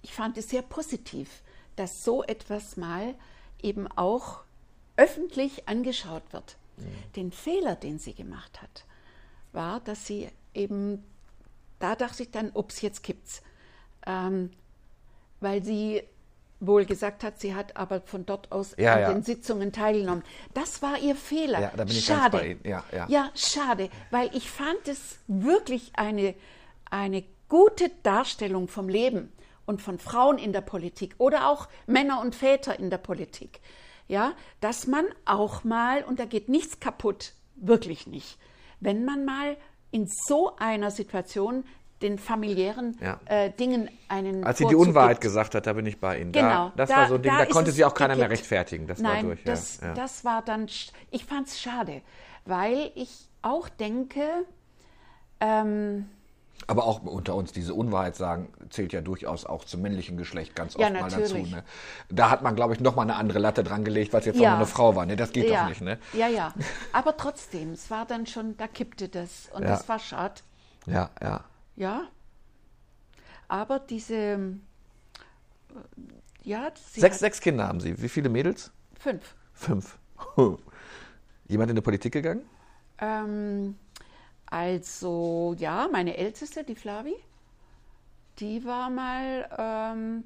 Speaker 2: ich fand es sehr positiv, dass so etwas mal eben auch öffentlich angeschaut wird. Den Fehler, den sie gemacht hat, war, dass sie eben, da dachte ich dann, ups, jetzt kippt's. Ähm, weil sie wohl gesagt hat, sie hat aber von dort aus
Speaker 1: Ja,
Speaker 2: an
Speaker 1: ja.
Speaker 2: den Sitzungen teilgenommen. Das war ihr Fehler.
Speaker 1: Ja, da bin ich ganz
Speaker 2: schade.
Speaker 1: bei Ihnen. Ja, ja.
Speaker 2: ja, schade, weil ich fand es wirklich eine, eine gute Darstellung vom Leben und von Frauen in der Politik oder auch Männer und Väter in der Politik. Ja, dass man auch mal, und da geht nichts kaputt, wirklich nicht, wenn man mal in so einer Situation den familiären
Speaker 1: Ja.
Speaker 2: äh, Dingen einen
Speaker 1: Als sie die Unwahrheit
Speaker 2: gibt.
Speaker 1: gesagt hat, da bin ich bei Ihnen.
Speaker 2: Genau.
Speaker 1: Da, das war so ein Ding, da,
Speaker 2: ist
Speaker 1: konnte sie auch keiner mehr rechtfertigen. Das
Speaker 2: Nein,
Speaker 1: war durch.
Speaker 2: Das,
Speaker 1: ja, ja.
Speaker 2: das war dann, ich fand es schade, weil ich auch denke, ähm,
Speaker 1: Aber auch unter uns, diese Unwahrheit sagen, zählt ja durchaus auch zum männlichen Geschlecht ganz
Speaker 2: Ja,
Speaker 1: oft mal dazu.
Speaker 2: natürlich.
Speaker 1: Ne? Da hat man, glaube ich, noch mal eine andere Latte dran gelegt, weil es jetzt
Speaker 2: Ja.
Speaker 1: auch nur eine Frau war. Ne? Das geht
Speaker 2: ja,
Speaker 1: doch nicht. Ne?
Speaker 2: ja, ja. Aber trotzdem, es war dann schon, da kippte das und
Speaker 1: Ja.
Speaker 2: das war schade.
Speaker 1: Ja, ja.
Speaker 2: Ja. Aber diese, äh, ja,
Speaker 1: Sechs, sechs Kinder haben Sie. Wie viele Mädels?
Speaker 2: fünf.
Speaker 1: Fünf. Jemand in die Politik gegangen?
Speaker 2: Ähm, also, ja, meine Älteste, die Flavi, die war mal ähm,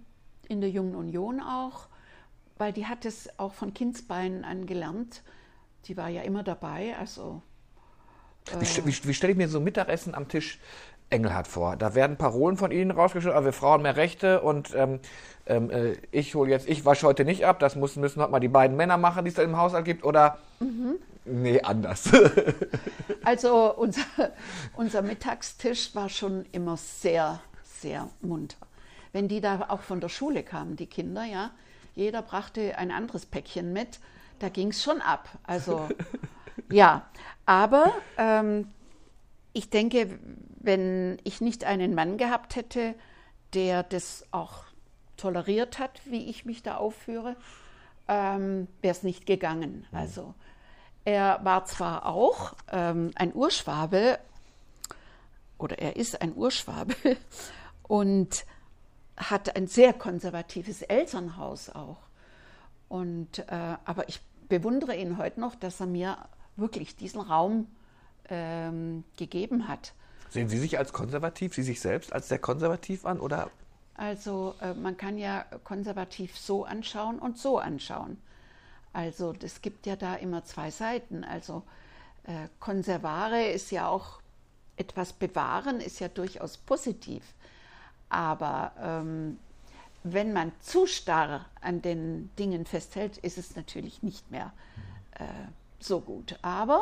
Speaker 2: in der Jungen Union auch, weil die hat es auch von Kindsbeinen an gelernt. Die war ja immer dabei, also
Speaker 1: Wie, st- wie, wie stelle ich mir so Mittagessen am Tisch Engelhardt vor? Da werden Parolen von Ihnen rausgestellt, aber wir Frauen mehr Rechte und ähm, ähm, äh, ich hole jetzt, ich wasche heute nicht ab, das muss, müssen halt mal die beiden Männer machen, die es da im Haushalt gibt, oder? Nee, anders.
Speaker 2: Also unser, unser Mittagstisch war schon immer sehr, sehr munter. Wenn die da auch von der Schule kamen, die Kinder, ja, jeder brachte ein anderes Päckchen mit, da ging es schon ab. Also ja, aber ähm, ich denke, wenn ich nicht einen Mann gehabt hätte, der das auch toleriert hat, wie ich mich da aufführe, ähm, wäre es nicht gegangen. Also er war zwar auch ähm, ein Urschwabe, oder er ist ein Urschwabe und hat ein sehr konservatives Elternhaus auch. Und, äh, aber ich bewundere ihn heute noch, dass er mir wirklich diesen Raum ähm, gegeben hat.
Speaker 1: Sehen Sie sich als konservativ, Sie sich selbst als sehr konservativ an oder?
Speaker 2: Also äh, man kann ja konservativ so anschauen und so anschauen. Also es gibt ja da immer zwei Seiten. Also äh, Konservare ist ja auch etwas bewahren, ist ja durchaus positiv. Aber ähm, wenn man zu starr an den Dingen festhält, ist es natürlich nicht mehr äh, so gut. Aber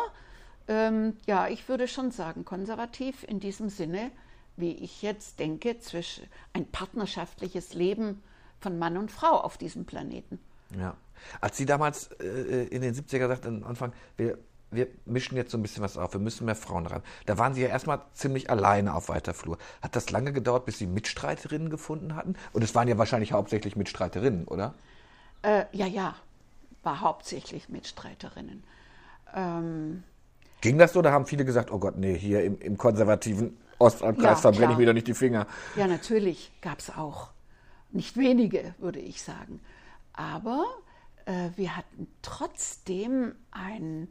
Speaker 2: ähm, ja, ich würde schon sagen, konservativ in diesem Sinne, wie ich jetzt denke, zwischen ein partnerschaftliches Leben von Mann und Frau auf diesem Planeten.
Speaker 1: Ja. Als Sie damals äh, in den 70er sagten, am Anfang, wir, wir mischen jetzt so ein bisschen was auf, wir müssen mehr Frauen ran. Da waren Sie ja erstmal ziemlich alleine auf weiter Flur. Hat das lange gedauert, bis Sie Mitstreiterinnen gefunden hatten? Und es waren ja wahrscheinlich hauptsächlich Mitstreiterinnen, oder?
Speaker 2: Äh, ja, ja, war hauptsächlich Mitstreiterinnen.
Speaker 1: Ähm, Ging das so? Da haben viele gesagt, oh Gott, nee, hier im, im konservativen Ostlandkreis, ja, da brenne ich mir doch nicht die Finger.
Speaker 2: Ja, natürlich gab es auch. Nicht wenige, würde ich sagen. Aber äh, wir hatten trotzdem ein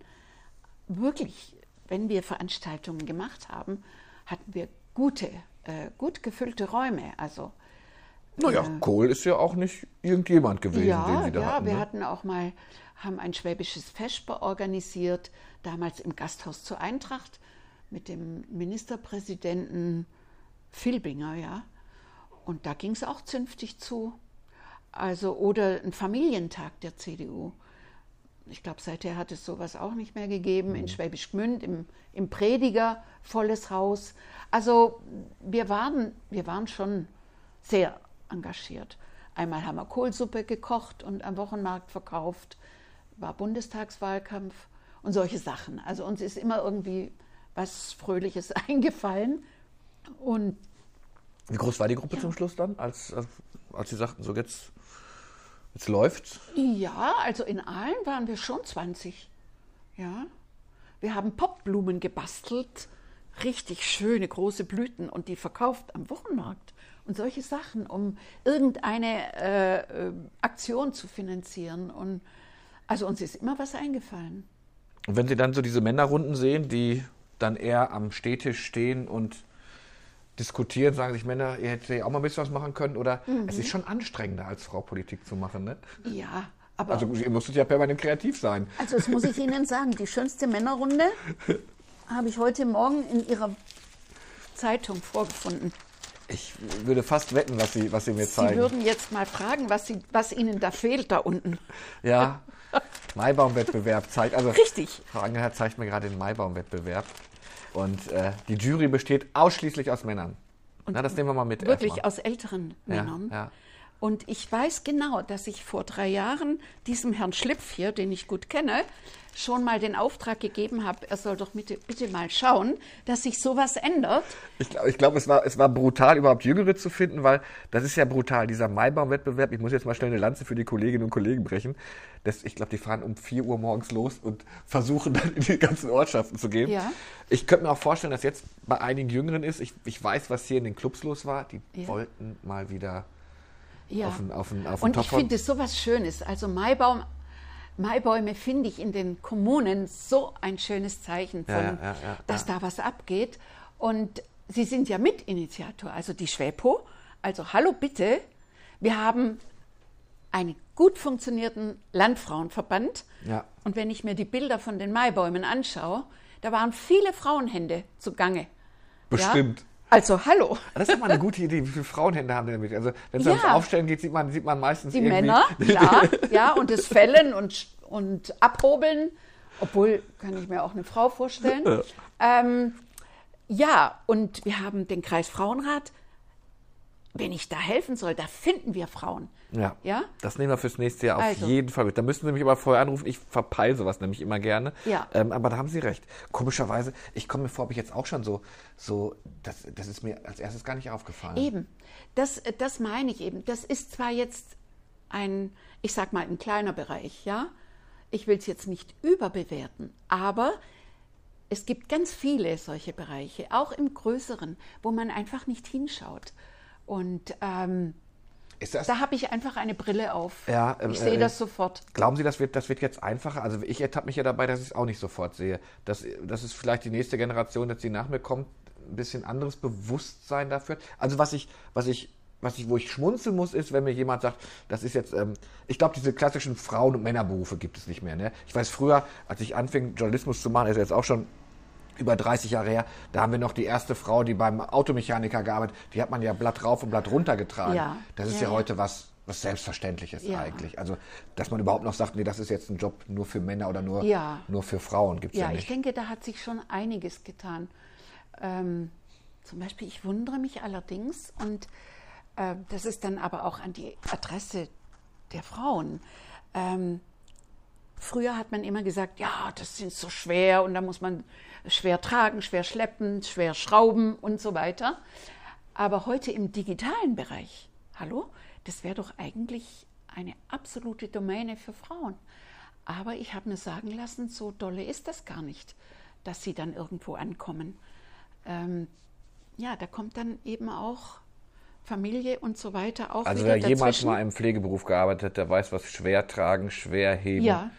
Speaker 2: wirklich, wenn wir Veranstaltungen gemacht haben, hatten wir gute, äh, gut gefüllte Räume. Also
Speaker 1: naja, äh, Kohl ist ja auch nicht irgendjemand gewesen,
Speaker 2: ja,
Speaker 1: den Sie da
Speaker 2: ja,
Speaker 1: hatten.
Speaker 2: Ja, wir
Speaker 1: ne?
Speaker 2: hatten auch mal, haben ein schwäbisches Vesper organisiert, damals im Gasthaus zur Eintracht mit dem Ministerpräsidenten Filbinger, ja. Und da ging es auch zünftig zu. Also, oder ein Familientag der CDU. Ich glaube, seither hat es sowas auch nicht mehr gegeben. Mhm. In Schwäbisch Gmünd, im, im Prediger, volles Haus. Also, wir waren, wir waren schon sehr engagiert. Einmal haben wir Kohlsuppe gekocht und am Wochenmarkt verkauft, war Bundestagswahlkampf und solche Sachen. Also uns ist immer irgendwie was Fröhliches eingefallen. Und
Speaker 1: Wie groß war die Gruppe ja. zum Schluss dann, als, als Sie sagten, so jetzt Jetzt läuft's?
Speaker 2: Ja, also in Aalen waren wir schon 20. Ja. Wir haben Popblumen gebastelt, richtig schöne große Blüten und die verkauft am Wochenmarkt und solche Sachen, um irgendeine äh, äh, Aktion zu finanzieren. Und also uns ist immer was eingefallen.
Speaker 1: Und wenn Sie dann so diese Männerrunden sehen, die dann eher am Stehtisch stehen und diskutieren, sagen sich Männer, ihr hättet ja auch mal ein bisschen was machen können. Oder mhm. es ist schon anstrengender, als Frau Politik zu machen, ne?
Speaker 2: Ja, aber.
Speaker 1: Also ihr musstet ja permanent kreativ sein.
Speaker 2: Also das muss ich Ihnen sagen, die schönste Männerrunde habe ich heute Morgen in Ihrer Zeitung vorgefunden.
Speaker 1: Ich würde fast wetten, was Sie, was Sie mir zeigen.
Speaker 2: Sie würden jetzt mal fragen, was, Sie, was Ihnen da fehlt da unten.
Speaker 1: Ja, Maibaumwettbewerb zeigt. Also,
Speaker 2: Richtig.
Speaker 1: Frau Angelhardt zeigt mir gerade den Maibaumwettbewerb. Und äh, die Jury besteht ausschließlich aus Männern. Und Na, das nehmen wir mal mit.
Speaker 2: Wirklich aus älteren Männern.
Speaker 1: Ja, ja.
Speaker 2: Und ich weiß genau, dass ich vor drei Jahren diesem Herrn Schlipf hier, den ich gut kenne, schon mal den Auftrag gegeben habe, er soll doch bitte, bitte mal schauen, dass sich sowas ändert.
Speaker 1: Ich glaube, glaub, es, war, es war brutal, überhaupt Jüngere zu finden, weil das ist ja brutal, dieser Maibaum-Wettbewerb. Ich muss jetzt mal schnell eine Lanze für die Kolleginnen und Kollegen brechen. Das, ich glaube, die fahren um 4 Uhr morgens los und versuchen dann in die ganzen Ortschaften zu gehen.
Speaker 2: Ja.
Speaker 1: Ich könnte mir auch vorstellen, dass jetzt bei einigen Jüngeren ist, ich, ich weiß, was hier in den Clubs los war, die ja. wollten mal wieder
Speaker 2: ja. auf den, auf den, auf den Und ich finde es so was Schönes. Also Maibaum Maibäume finde ich in den Kommunen so ein schönes Zeichen, von, ja, ja, ja, dass da was abgeht. Und Sie sind ja Mitinitiator, also die Schwäpo. Also hallo bitte, wir haben einen gut funktionierenden Landfrauenverband.
Speaker 1: Ja.
Speaker 2: Und wenn ich mir die Bilder von den Maibäumen anschaue, da waren viele Frauenhände zugange.
Speaker 1: Bestimmt.
Speaker 2: Also hallo.
Speaker 1: Das ist mal eine gute Idee. Wie viele Frauenhände haben die damit? Also wenn es ja. ums Aufstellen geht, sieht man, sieht man meistens
Speaker 2: die
Speaker 1: irgendwie
Speaker 2: Männer, klar, ja, und das Fällen und, und Abhobeln. Obwohl, kann ich mir auch eine Frau vorstellen. ähm, ja, und wir haben den Kreis Frauenrat wenn ich da helfen soll, da finden wir Frauen.
Speaker 1: Ja. ja? Das nehmen wir fürs nächste Jahr auf also. jeden Fall mit. Da müssen Sie mich aber vorher anrufen. Ich verpeile sowas nämlich immer gerne.
Speaker 2: Ja.
Speaker 1: Ähm, aber da haben Sie recht. Komischerweise, ich komme mir vor, ob ich jetzt auch schon so, so das, das ist mir als erstes gar nicht aufgefallen.
Speaker 2: Eben. Das, das meine ich eben. Das ist zwar jetzt ein, ich sag mal, ein kleiner Bereich, ja. Ich will es jetzt nicht überbewerten, aber es gibt ganz viele solche Bereiche, auch im größeren, wo man einfach nicht hinschaut. Und ähm,
Speaker 1: das,
Speaker 2: Da habe ich einfach eine Brille auf.
Speaker 1: Ja, ähm,
Speaker 2: ich sehe
Speaker 1: äh,
Speaker 2: das sofort.
Speaker 1: Glauben Sie, das wird, das wird jetzt einfacher? Also ich ertappe mich ja dabei, dass ich es auch nicht sofort sehe. Dass, dass es vielleicht die nächste Generation, jetzt die nach mir kommt, ein bisschen anderes Bewusstsein dafür. Also was ich, was ich, was ich, wo ich schmunzeln muss, ist, wenn mir jemand sagt, das ist jetzt, ähm, ich glaube, diese klassischen Frauen- und Männerberufe gibt es nicht mehr. Ne? Ich weiß früher, als ich anfing, Journalismus zu machen, ist jetzt auch schon über 30 Jahre her, da haben wir noch die erste Frau, die beim Automechaniker gearbeitet, die hat man ja Blatt rauf und Blatt runter getragen.
Speaker 2: Ja.
Speaker 1: Das ist
Speaker 2: Ja,
Speaker 1: ja, heute was, was Selbstverständliches
Speaker 2: Ja.
Speaker 1: eigentlich. Also, dass man überhaupt noch sagt, nee, das ist jetzt ein Job nur für Männer oder nur,
Speaker 2: Ja.
Speaker 1: nur für Frauen, gibt es ja,
Speaker 2: Ja, ich
Speaker 1: nicht.
Speaker 2: denke, da hat sich schon einiges getan. Ähm, zum Beispiel, ich wundere mich allerdings, und äh, das ist dann aber auch an die Adresse der Frauen. Ähm, früher hat man immer gesagt, ja, das sind so schwer und da muss man schwer tragen, schwer schleppen, schwer schrauben und so weiter. Aber heute im digitalen Bereich, hallo, das wäre doch eigentlich eine absolute Domäne für Frauen. Aber ich habe mir sagen lassen, so dolle ist das gar nicht, dass sie dann irgendwo ankommen. Ähm, ja, da kommt dann eben auch Familie und so weiter auch
Speaker 1: Also wer jemals
Speaker 2: dazwischen.
Speaker 1: mal im Pflegeberuf gearbeitet hat, der weiß, was schwer tragen, schwer heben
Speaker 2: Ja.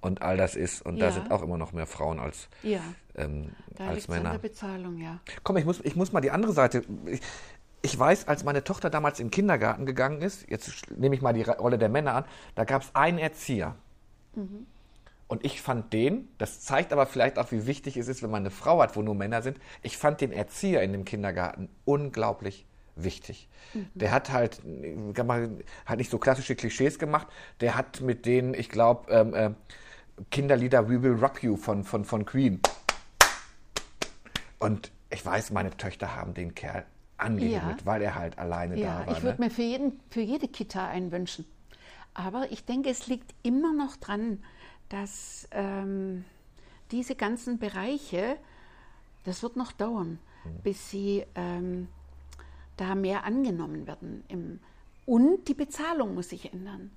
Speaker 1: Und all das ist. Und da
Speaker 2: Ja.
Speaker 1: sind auch immer noch mehr Frauen als,
Speaker 2: Ja,
Speaker 1: ähm,
Speaker 2: da
Speaker 1: als
Speaker 2: an
Speaker 1: Männer.
Speaker 2: der Bezahlung, ja.
Speaker 1: Komm, ich muss, ich muss mal die andere Seite. Ich, ich weiß, als meine Tochter damals in den Kindergarten gegangen ist, jetzt nehme ich mal die Rolle der Männer an, da gab es einen Erzieher. Und ich fand den, das zeigt aber vielleicht auch, wie wichtig es ist, wenn man eine Frau hat, wo nur Männer sind. Ich fand den Erzieher in dem Kindergarten unglaublich wichtig. Der hat halt, kann man, hat nicht so klassische Klischees gemacht. Der hat mit denen, ich glaube, ähm, äh, Kinderlieder We Will Rock You von, von, von Queen. Und ich weiß, meine Töchter haben den Kerl angehimmelt,
Speaker 2: Ja.
Speaker 1: weil er halt alleine
Speaker 2: Ja,
Speaker 1: da war.
Speaker 2: ich würde
Speaker 1: ne?
Speaker 2: mir für, jeden, für jede Kita einen wünschen. Aber ich denke, es liegt immer noch dran, dass ähm, diese ganzen Bereiche, das wird noch dauern,
Speaker 1: Mhm.
Speaker 2: bis sie ähm, da mehr angenommen werden. Im, und die Bezahlung muss sich ändern.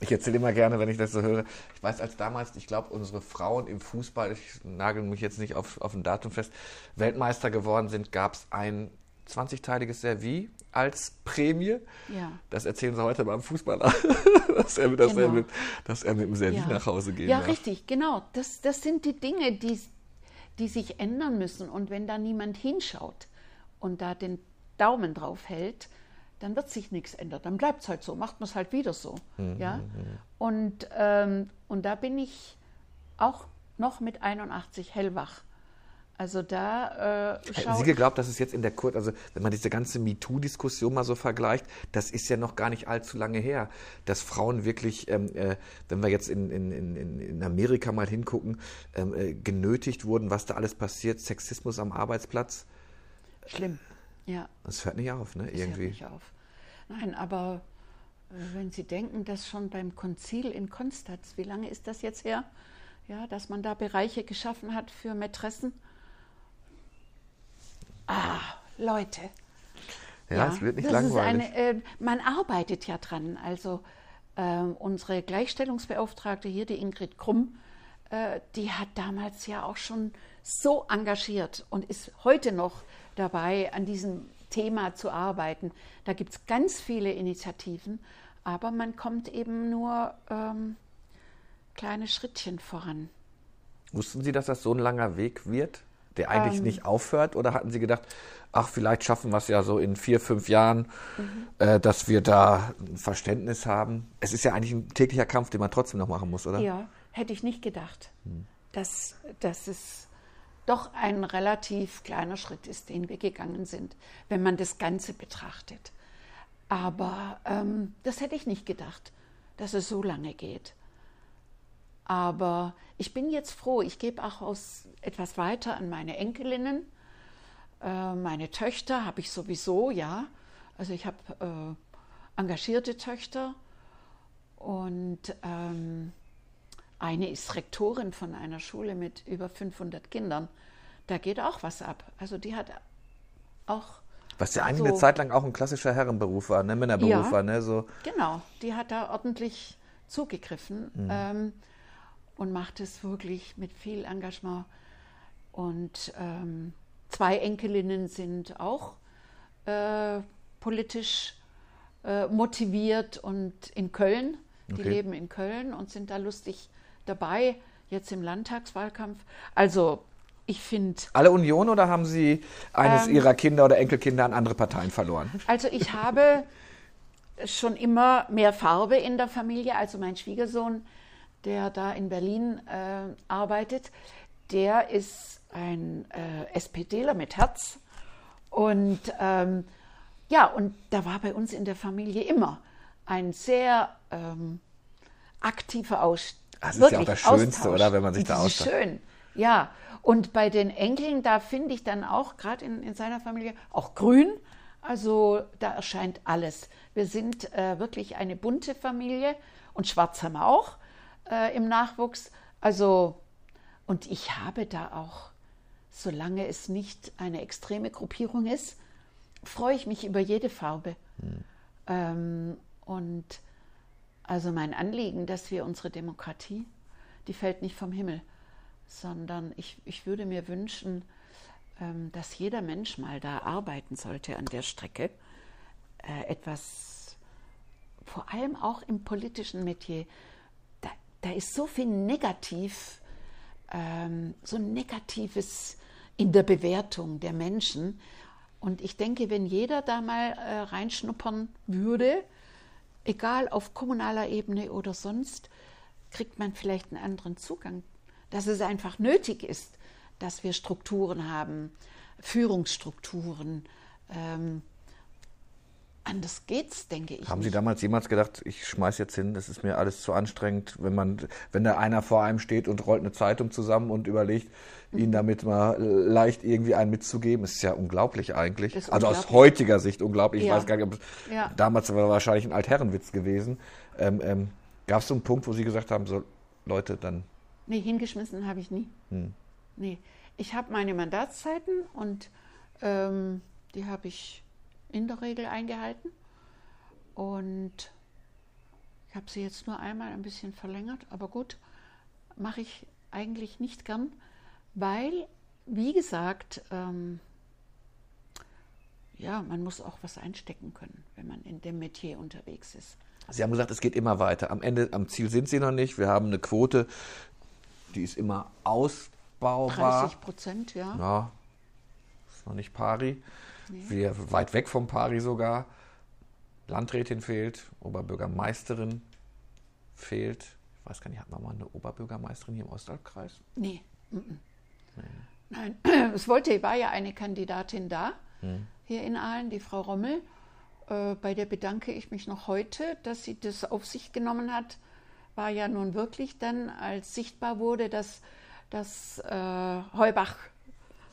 Speaker 1: Ich erzähle immer gerne, wenn ich das so höre. Ich weiß, als damals, ich glaube, unsere Frauen im Fußball, ich nagel mich jetzt nicht auf, auf ein Datum fest, Weltmeister geworden sind, gab es ein 20-teiliges Service als Prämie.
Speaker 2: Ja.
Speaker 1: Das erzählen sie heute beim Fußballer, dass, er, dass, er
Speaker 2: Genau.
Speaker 1: mit, dass er mit dem Service
Speaker 2: Ja.
Speaker 1: nach Hause gehen
Speaker 2: Ja,
Speaker 1: darf.
Speaker 2: richtig, genau. Das, das sind die Dinge, die, die sich ändern müssen. Und wenn da niemand hinschaut und da den Daumen drauf hält, dann wird sich nichts ändern. Dann bleibt es halt so, macht man es halt wieder so. Ja? Und, ähm, und da bin ich auch noch mit 81 hellwach. Also da äh,
Speaker 1: Hätten Sie geglaubt, dass es jetzt in der Kur also wenn man diese ganze MeToo-Diskussion mal so vergleicht, das ist ja noch gar nicht allzu lange her, dass Frauen wirklich, ähm, äh, wenn wir jetzt in, in, in, in Amerika mal hingucken, ähm, äh, genötigt wurden, was da alles passiert, Sexismus am Arbeitsplatz,
Speaker 2: schlimm. Ja.
Speaker 1: das hört nicht auf, ne?
Speaker 2: Das hört
Speaker 1: Irgendwie.
Speaker 2: nicht auf. Nein, aber äh, wenn Sie denken, dass schon beim Konzil in Konstanz, wie lange ist das jetzt her? Ja, dass man da Bereiche geschaffen hat für Mätressen. Ah, Leute.
Speaker 1: Ja, es wird nicht langweilig.
Speaker 2: Eine, äh, man arbeitet ja dran. Also äh, unsere Gleichstellungsbeauftragte hier, die Ingrid Krumm, äh, die hat damals ja auch schon so engagiert und ist heute noch dabei, an diesem Thema zu arbeiten. Da gibt es ganz viele Initiativen, aber man kommt eben nur ähm, kleine Schrittchen voran.
Speaker 1: Wussten Sie, dass das so ein langer Weg wird, der eigentlich
Speaker 2: Ähm.
Speaker 1: nicht aufhört? Oder hatten Sie gedacht, ach, vielleicht schaffen wir es ja so in vier, fünf Jahren,
Speaker 2: Mhm.
Speaker 1: äh, dass wir da ein Verständnis haben? Es ist ja eigentlich ein täglicher Kampf, den man trotzdem noch machen muss, oder?
Speaker 2: Ja, hätte ich nicht gedacht, dass, dass es doch ein relativ kleiner Schritt ist, den wir gegangen sind, wenn man das Ganze betrachtet. Aber ähm, das hätte ich nicht gedacht, dass es so lange geht. Aber ich bin jetzt froh, ich gebe auch aus etwas weiter an meine Enkelinnen. Äh, meine Töchter habe ich sowieso, ja. Also ich habe äh, engagierte Töchter und ähm, eine ist Rektorin von einer Schule mit über 500 Kindern. Da geht auch was ab. Also die hat auch
Speaker 1: Was ja eigentlich
Speaker 2: so-
Speaker 1: eine Zeit lang auch ein klassischer Herrenberuf war, ne? Männerberuf
Speaker 2: Ja.
Speaker 1: war, ne? So,
Speaker 2: Genau, die hat da ordentlich zugegriffen ähm, und macht es wirklich mit viel Engagement. Und ähm, zwei Enkelinnen sind auch äh, politisch äh, motiviert und in Köln. Die
Speaker 1: Okay.
Speaker 2: leben in Köln und sind da lustig dabei, jetzt im Landtagswahlkampf. Also ich finde,
Speaker 1: Alle Union oder haben Sie eines
Speaker 2: Ähm.
Speaker 1: Ihrer Kinder oder Enkelkinder an andere Parteien verloren?
Speaker 2: also ich habe schon immer mehr Farbe in der Familie. Also mein Schwiegersohn, der da in Berlin äh, arbeitet, der ist ein äh, SPDler mit Herz. Und ähm, ja, und da war bei uns in der Familie immer ein sehr ähm, aktiver Austausch.
Speaker 1: Das ist ja auch das Schönste, oder, wenn man sich da
Speaker 2: Das ist
Speaker 1: austauscht.
Speaker 2: Schön, ja. Und bei den Enkeln, da finde ich dann auch, gerade in, in seiner Familie, auch grün. Also da erscheint alles. Wir sind äh, wirklich eine bunte Familie und schwarz haben wir auch äh, im Nachwuchs. Also, und ich habe da auch, solange es nicht eine extreme Gruppierung ist, freue ich mich über jede Farbe. Ähm, und also mein Anliegen, dass wir unsere Demokratie, die fällt nicht vom Himmel, sondern ich, ich würde mir wünschen, ähm, dass jeder Mensch mal da arbeiten sollte an der Strecke. Äh, etwas, vor allem auch im politischen Metier, da, da ist so viel negativ, ähm, so Negatives in der Bewertung der Menschen. Und ich denke, wenn jeder da mal äh, reinschnuppern würde, egal auf kommunaler Ebene oder sonst, kriegt man vielleicht einen anderen Zugang. Dass es einfach nötig ist, dass wir Strukturen haben, Führungsstrukturen. Ähm, anders geht's, denke ich.
Speaker 1: Haben Sie
Speaker 2: nicht.
Speaker 1: damals jemals gedacht, ich schmeiß jetzt hin, das ist mir alles zu anstrengend, wenn man, wenn da einer vor einem steht und rollt eine Zeitung zusammen und überlegt,
Speaker 2: Mhm.
Speaker 1: ihnen damit mal leicht irgendwie einen mitzugeben, ist ja unglaublich eigentlich.
Speaker 2: Ist
Speaker 1: also aus
Speaker 2: unglaublich.
Speaker 1: heutiger Sicht unglaublich. Ich
Speaker 2: Ja.
Speaker 1: weiß gar nicht, ob es
Speaker 2: Ja.
Speaker 1: damals war wahrscheinlich ein Altherrenwitz gewesen. Ähm, ähm, Gab es so einen Punkt, wo Sie gesagt haben, so Leute, dann
Speaker 2: Nee, hingeschmissen habe ich nie. Nee. Ich habe meine Mandatszeiten und ähm, die habe ich in der Regel eingehalten. Und ich habe sie jetzt nur einmal ein bisschen verlängert, aber gut, mache ich eigentlich nicht gern, weil, wie gesagt, ähm, ja, man muss auch was einstecken können, wenn man in dem Metier unterwegs ist.
Speaker 1: Sie haben gesagt, es geht immer weiter. Am Ende, am Ziel sind Sie noch nicht. Wir haben eine Quote, die ist immer ausbaubar.
Speaker 2: 30 Prozent, ja.
Speaker 1: Ja, ist noch nicht pari. Wir weit weg vom pari sogar. Landrätin fehlt, Oberbürgermeisterin fehlt. Ich weiß gar nicht, hatten wir mal eine Oberbürgermeisterin hier im Ostalbkreis?
Speaker 2: Nee. mm, mm. Nein, es wollte, war ja eine Kandidatin da, hier in Aalen, die Frau Rommel. Äh, bei der bedanke ich mich noch heute, dass sie das auf sich genommen hat. War ja nun wirklich dann, als sichtbar wurde, dass, dass äh, Heubach,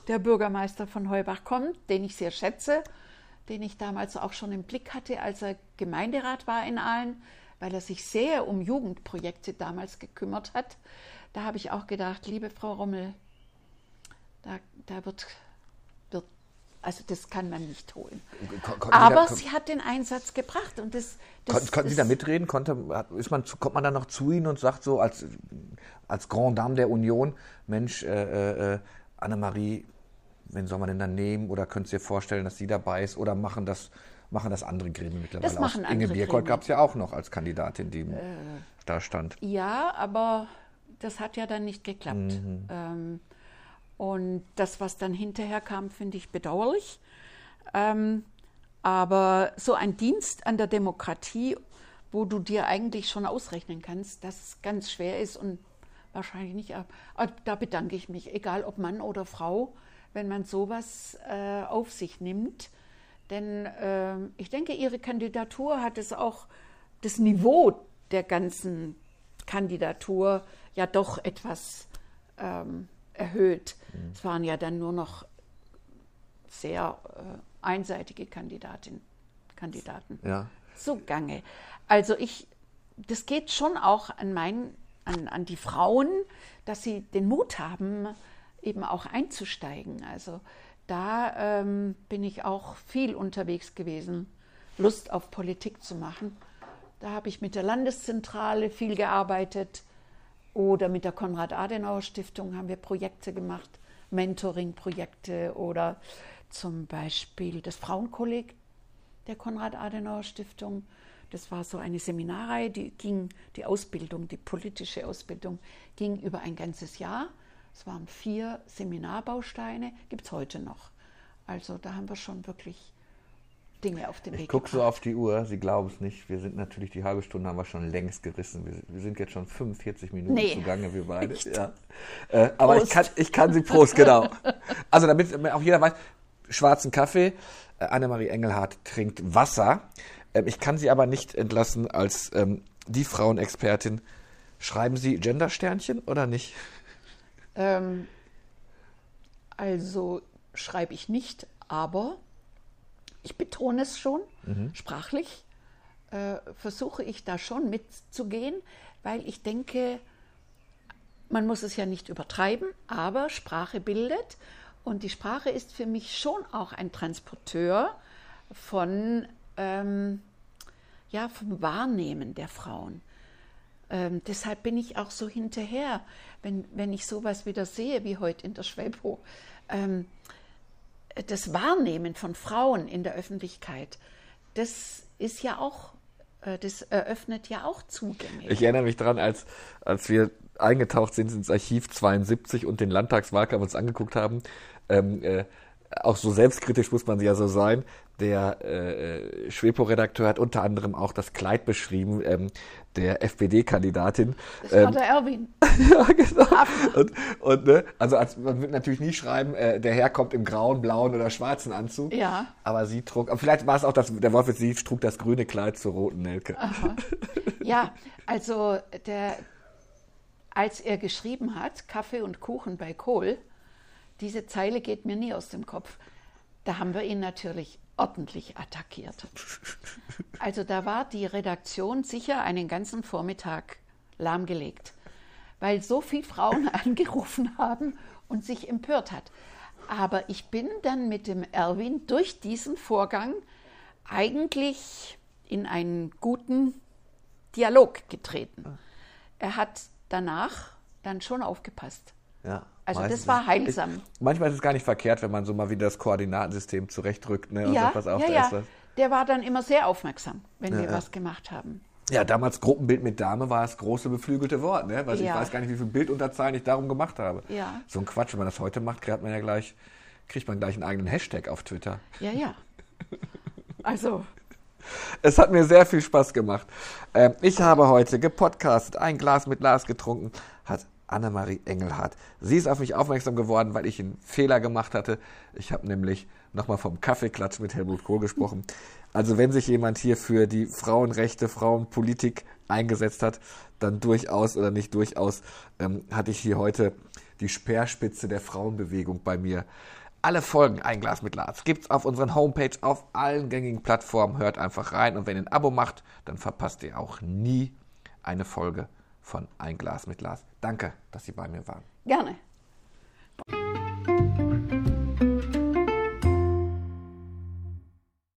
Speaker 2: der Bürgermeister von Heubach kommt, den ich sehr schätze, den ich damals auch schon im Blick hatte, als er Gemeinderat war in Aalen, weil er sich sehr um Jugendprojekte damals gekümmert hat. Da habe ich auch gedacht, liebe Frau Rommel, da, da wird, wird, also das kann man nicht holen.
Speaker 1: Kon-
Speaker 2: Aber
Speaker 1: Sie da,
Speaker 2: sie hat den Einsatz gebracht und das, das
Speaker 1: kon, konnten Sie da mitreden? Konnte, ist man, kommt man dann noch zu Ihnen und sagt so als, als Grand Dame der Union, Mensch, äh, äh, Annemarie, wen soll man denn dann nehmen? Oder könnt ihr vorstellen, dass sie dabei ist? Oder machen das, machen das andere Gremien mittlerweile
Speaker 2: Das machen
Speaker 1: aus? Inge.
Speaker 2: Äh.
Speaker 1: gab es ja auch noch als Kandidatin, die da stand.
Speaker 2: Ja, aber das hat ja dann nicht geklappt.
Speaker 1: Mhm.
Speaker 2: Ähm, und das, was dann hinterher kam, finde ich bedauerlich. Ähm, aber so ein Dienst an der Demokratie, wo du dir eigentlich schon ausrechnen kannst, dass es ganz schwer ist und wahrscheinlich nicht. aber Da bedanke ich mich, egal ob Mann oder Frau, wenn man sowas äh, auf sich nimmt. Denn ähm, ich denke, ihre Kandidatur hat es auch das Niveau der ganzen Kandidatur ja doch etwas ähm, erhöht. Es waren ja dann nur noch sehr äh, einseitige Kandidatin, Kandidaten
Speaker 1: Ja.
Speaker 2: zugange. Also ich, das geht schon auch an, mein, an, an die Frauen, dass sie den Mut haben, eben auch einzusteigen. Also da ähm, bin ich auch viel unterwegs gewesen, Lust auf Politik zu machen. Da habe ich mit der Landeszentrale viel gearbeitet oder mit der Konrad-Adenauer-Stiftung haben wir Projekte gemacht, Mentoring-Projekte oder zum Beispiel das Frauenkolleg der Konrad-Adenauer-Stiftung. Das war so eine Seminarreihe, die ging, die Ausbildung, die politische Ausbildung ging über ein ganzes Jahr. Es waren vier Seminarbausteine, gibt es heute noch. Also da haben wir schon wirklich Dinge auf den Weg
Speaker 1: Ich gucke so auf die Uhr, Sie glauben es nicht. Wir sind natürlich, die halbe Stunde haben wir schon längst gerissen. Wir, wir sind jetzt schon 45 Minuten
Speaker 2: Nee.
Speaker 1: zugange, wir beide. Ja. Äh, aber ich kann, ich kann Sie Prost, genau. Also damit auch jeder weiß, schwarzen Kaffee, äh, Annemarie Engelhardt trinkt Wasser. Ähm, ich kann Sie aber nicht entlassen als ähm, die Frauenexpertin. Schreiben Sie Gendersternchen oder nicht?
Speaker 2: Ähm, also schreibe ich nicht, aber ich betone es schon, sprachlich. Äh, versuche ich da schon mitzugehen, weil ich denke, man muss es ja nicht übertreiben, aber Sprache bildet. Und die Sprache ist für mich schon auch ein Transporteur von, ähm, ja, vom Wahrnehmen der Frauen. Ähm, deshalb bin ich auch so hinterher, wenn, wenn ich sowas wieder sehe wie heute in der Schwäbo. Ähm, das Wahrnehmen von Frauen in der Öffentlichkeit, das ist ja auch, äh, das eröffnet ja auch Zugänge.
Speaker 1: Ich erinnere mich daran, als, als wir eingetaucht sind ins Archiv 72 und den Landtagswahlkampf uns angeguckt haben. Ähm, äh, auch so selbstkritisch muss man ja so sein. Der äh, Schwepo-Redakteur hat unter anderem auch das Kleid beschrieben, ähm, der FPD-Kandidatin.
Speaker 2: das war der Erwin.
Speaker 1: ja, genau. Und, und ne, also als, man wird natürlich nie schreiben, äh, der Herr kommt im grauen, blauen oder schwarzen Anzug.
Speaker 2: Ja.
Speaker 1: Aber sie trug, aber vielleicht war es auch das, der Wortwitz, sie trug das grüne Kleid zur roten Nelke.
Speaker 2: Ja, also der, als er geschrieben hat, Kaffee und Kuchen bei Kohl, diese Zeile geht mir nie aus dem Kopf. Da haben wir ihn natürlich ordentlich attackiert. Also da war die Redaktion sicher einen ganzen Vormittag lahmgelegt, weil so viele Frauen angerufen haben und sich empört hat. Aber ich bin dann mit dem Erwin durch diesen Vorgang eigentlich in einen guten Dialog getreten. Er hat danach dann schon aufgepasst.
Speaker 1: Ja,
Speaker 2: Also das
Speaker 1: meistens
Speaker 2: war
Speaker 1: ist-
Speaker 2: heilsam.
Speaker 1: Ist, manchmal ist es gar nicht verkehrt, wenn man so mal wieder das Koordinatensystem zurechtrückt ne,
Speaker 2: Ja,
Speaker 1: sagt, auf,
Speaker 2: ja, ja. Der war dann immer sehr aufmerksam, wenn wir
Speaker 1: ja.
Speaker 2: was gemacht haben.
Speaker 1: Ja, damals Gruppenbild mit Dame war das große beflügelte Wort, ne? Weil ich
Speaker 2: Ja.
Speaker 1: weiß gar nicht, wie viele Bildunterzahlen ich darum gemacht habe.
Speaker 2: Ja.
Speaker 1: So ein Quatsch, wenn man das heute macht, kriegt man ja gleich, kriegt man gleich einen eigenen Hashtag auf Twitter.
Speaker 2: Ja, ja. Also,
Speaker 1: Es hat mir sehr viel Spaß gemacht. Ähm, ich habe heute gepodcastet, ein Glas mit Lars getrunken, Annemarie Engelhardt. Sie ist auf mich aufmerksam geworden, weil ich einen Fehler gemacht hatte. Ich habe nämlich nochmal vom Kaffeeklatsch mit Helmut Kohl gesprochen. Also wenn sich jemand hier für die Frauenrechte, Frauenpolitik eingesetzt hat, dann durchaus oder nicht durchaus ähm, hatte ich hier heute die Speerspitze der Frauenbewegung bei mir. Alle Folgen Ein Glas mit Lars gibt's auf unseren Homepage auf allen gängigen Plattformen. Hört einfach rein und wenn ihr ein Abo macht, dann verpasst ihr auch nie eine Folge von Ein Glas mit Glas. Danke, dass Sie bei mir waren.
Speaker 2: Gerne.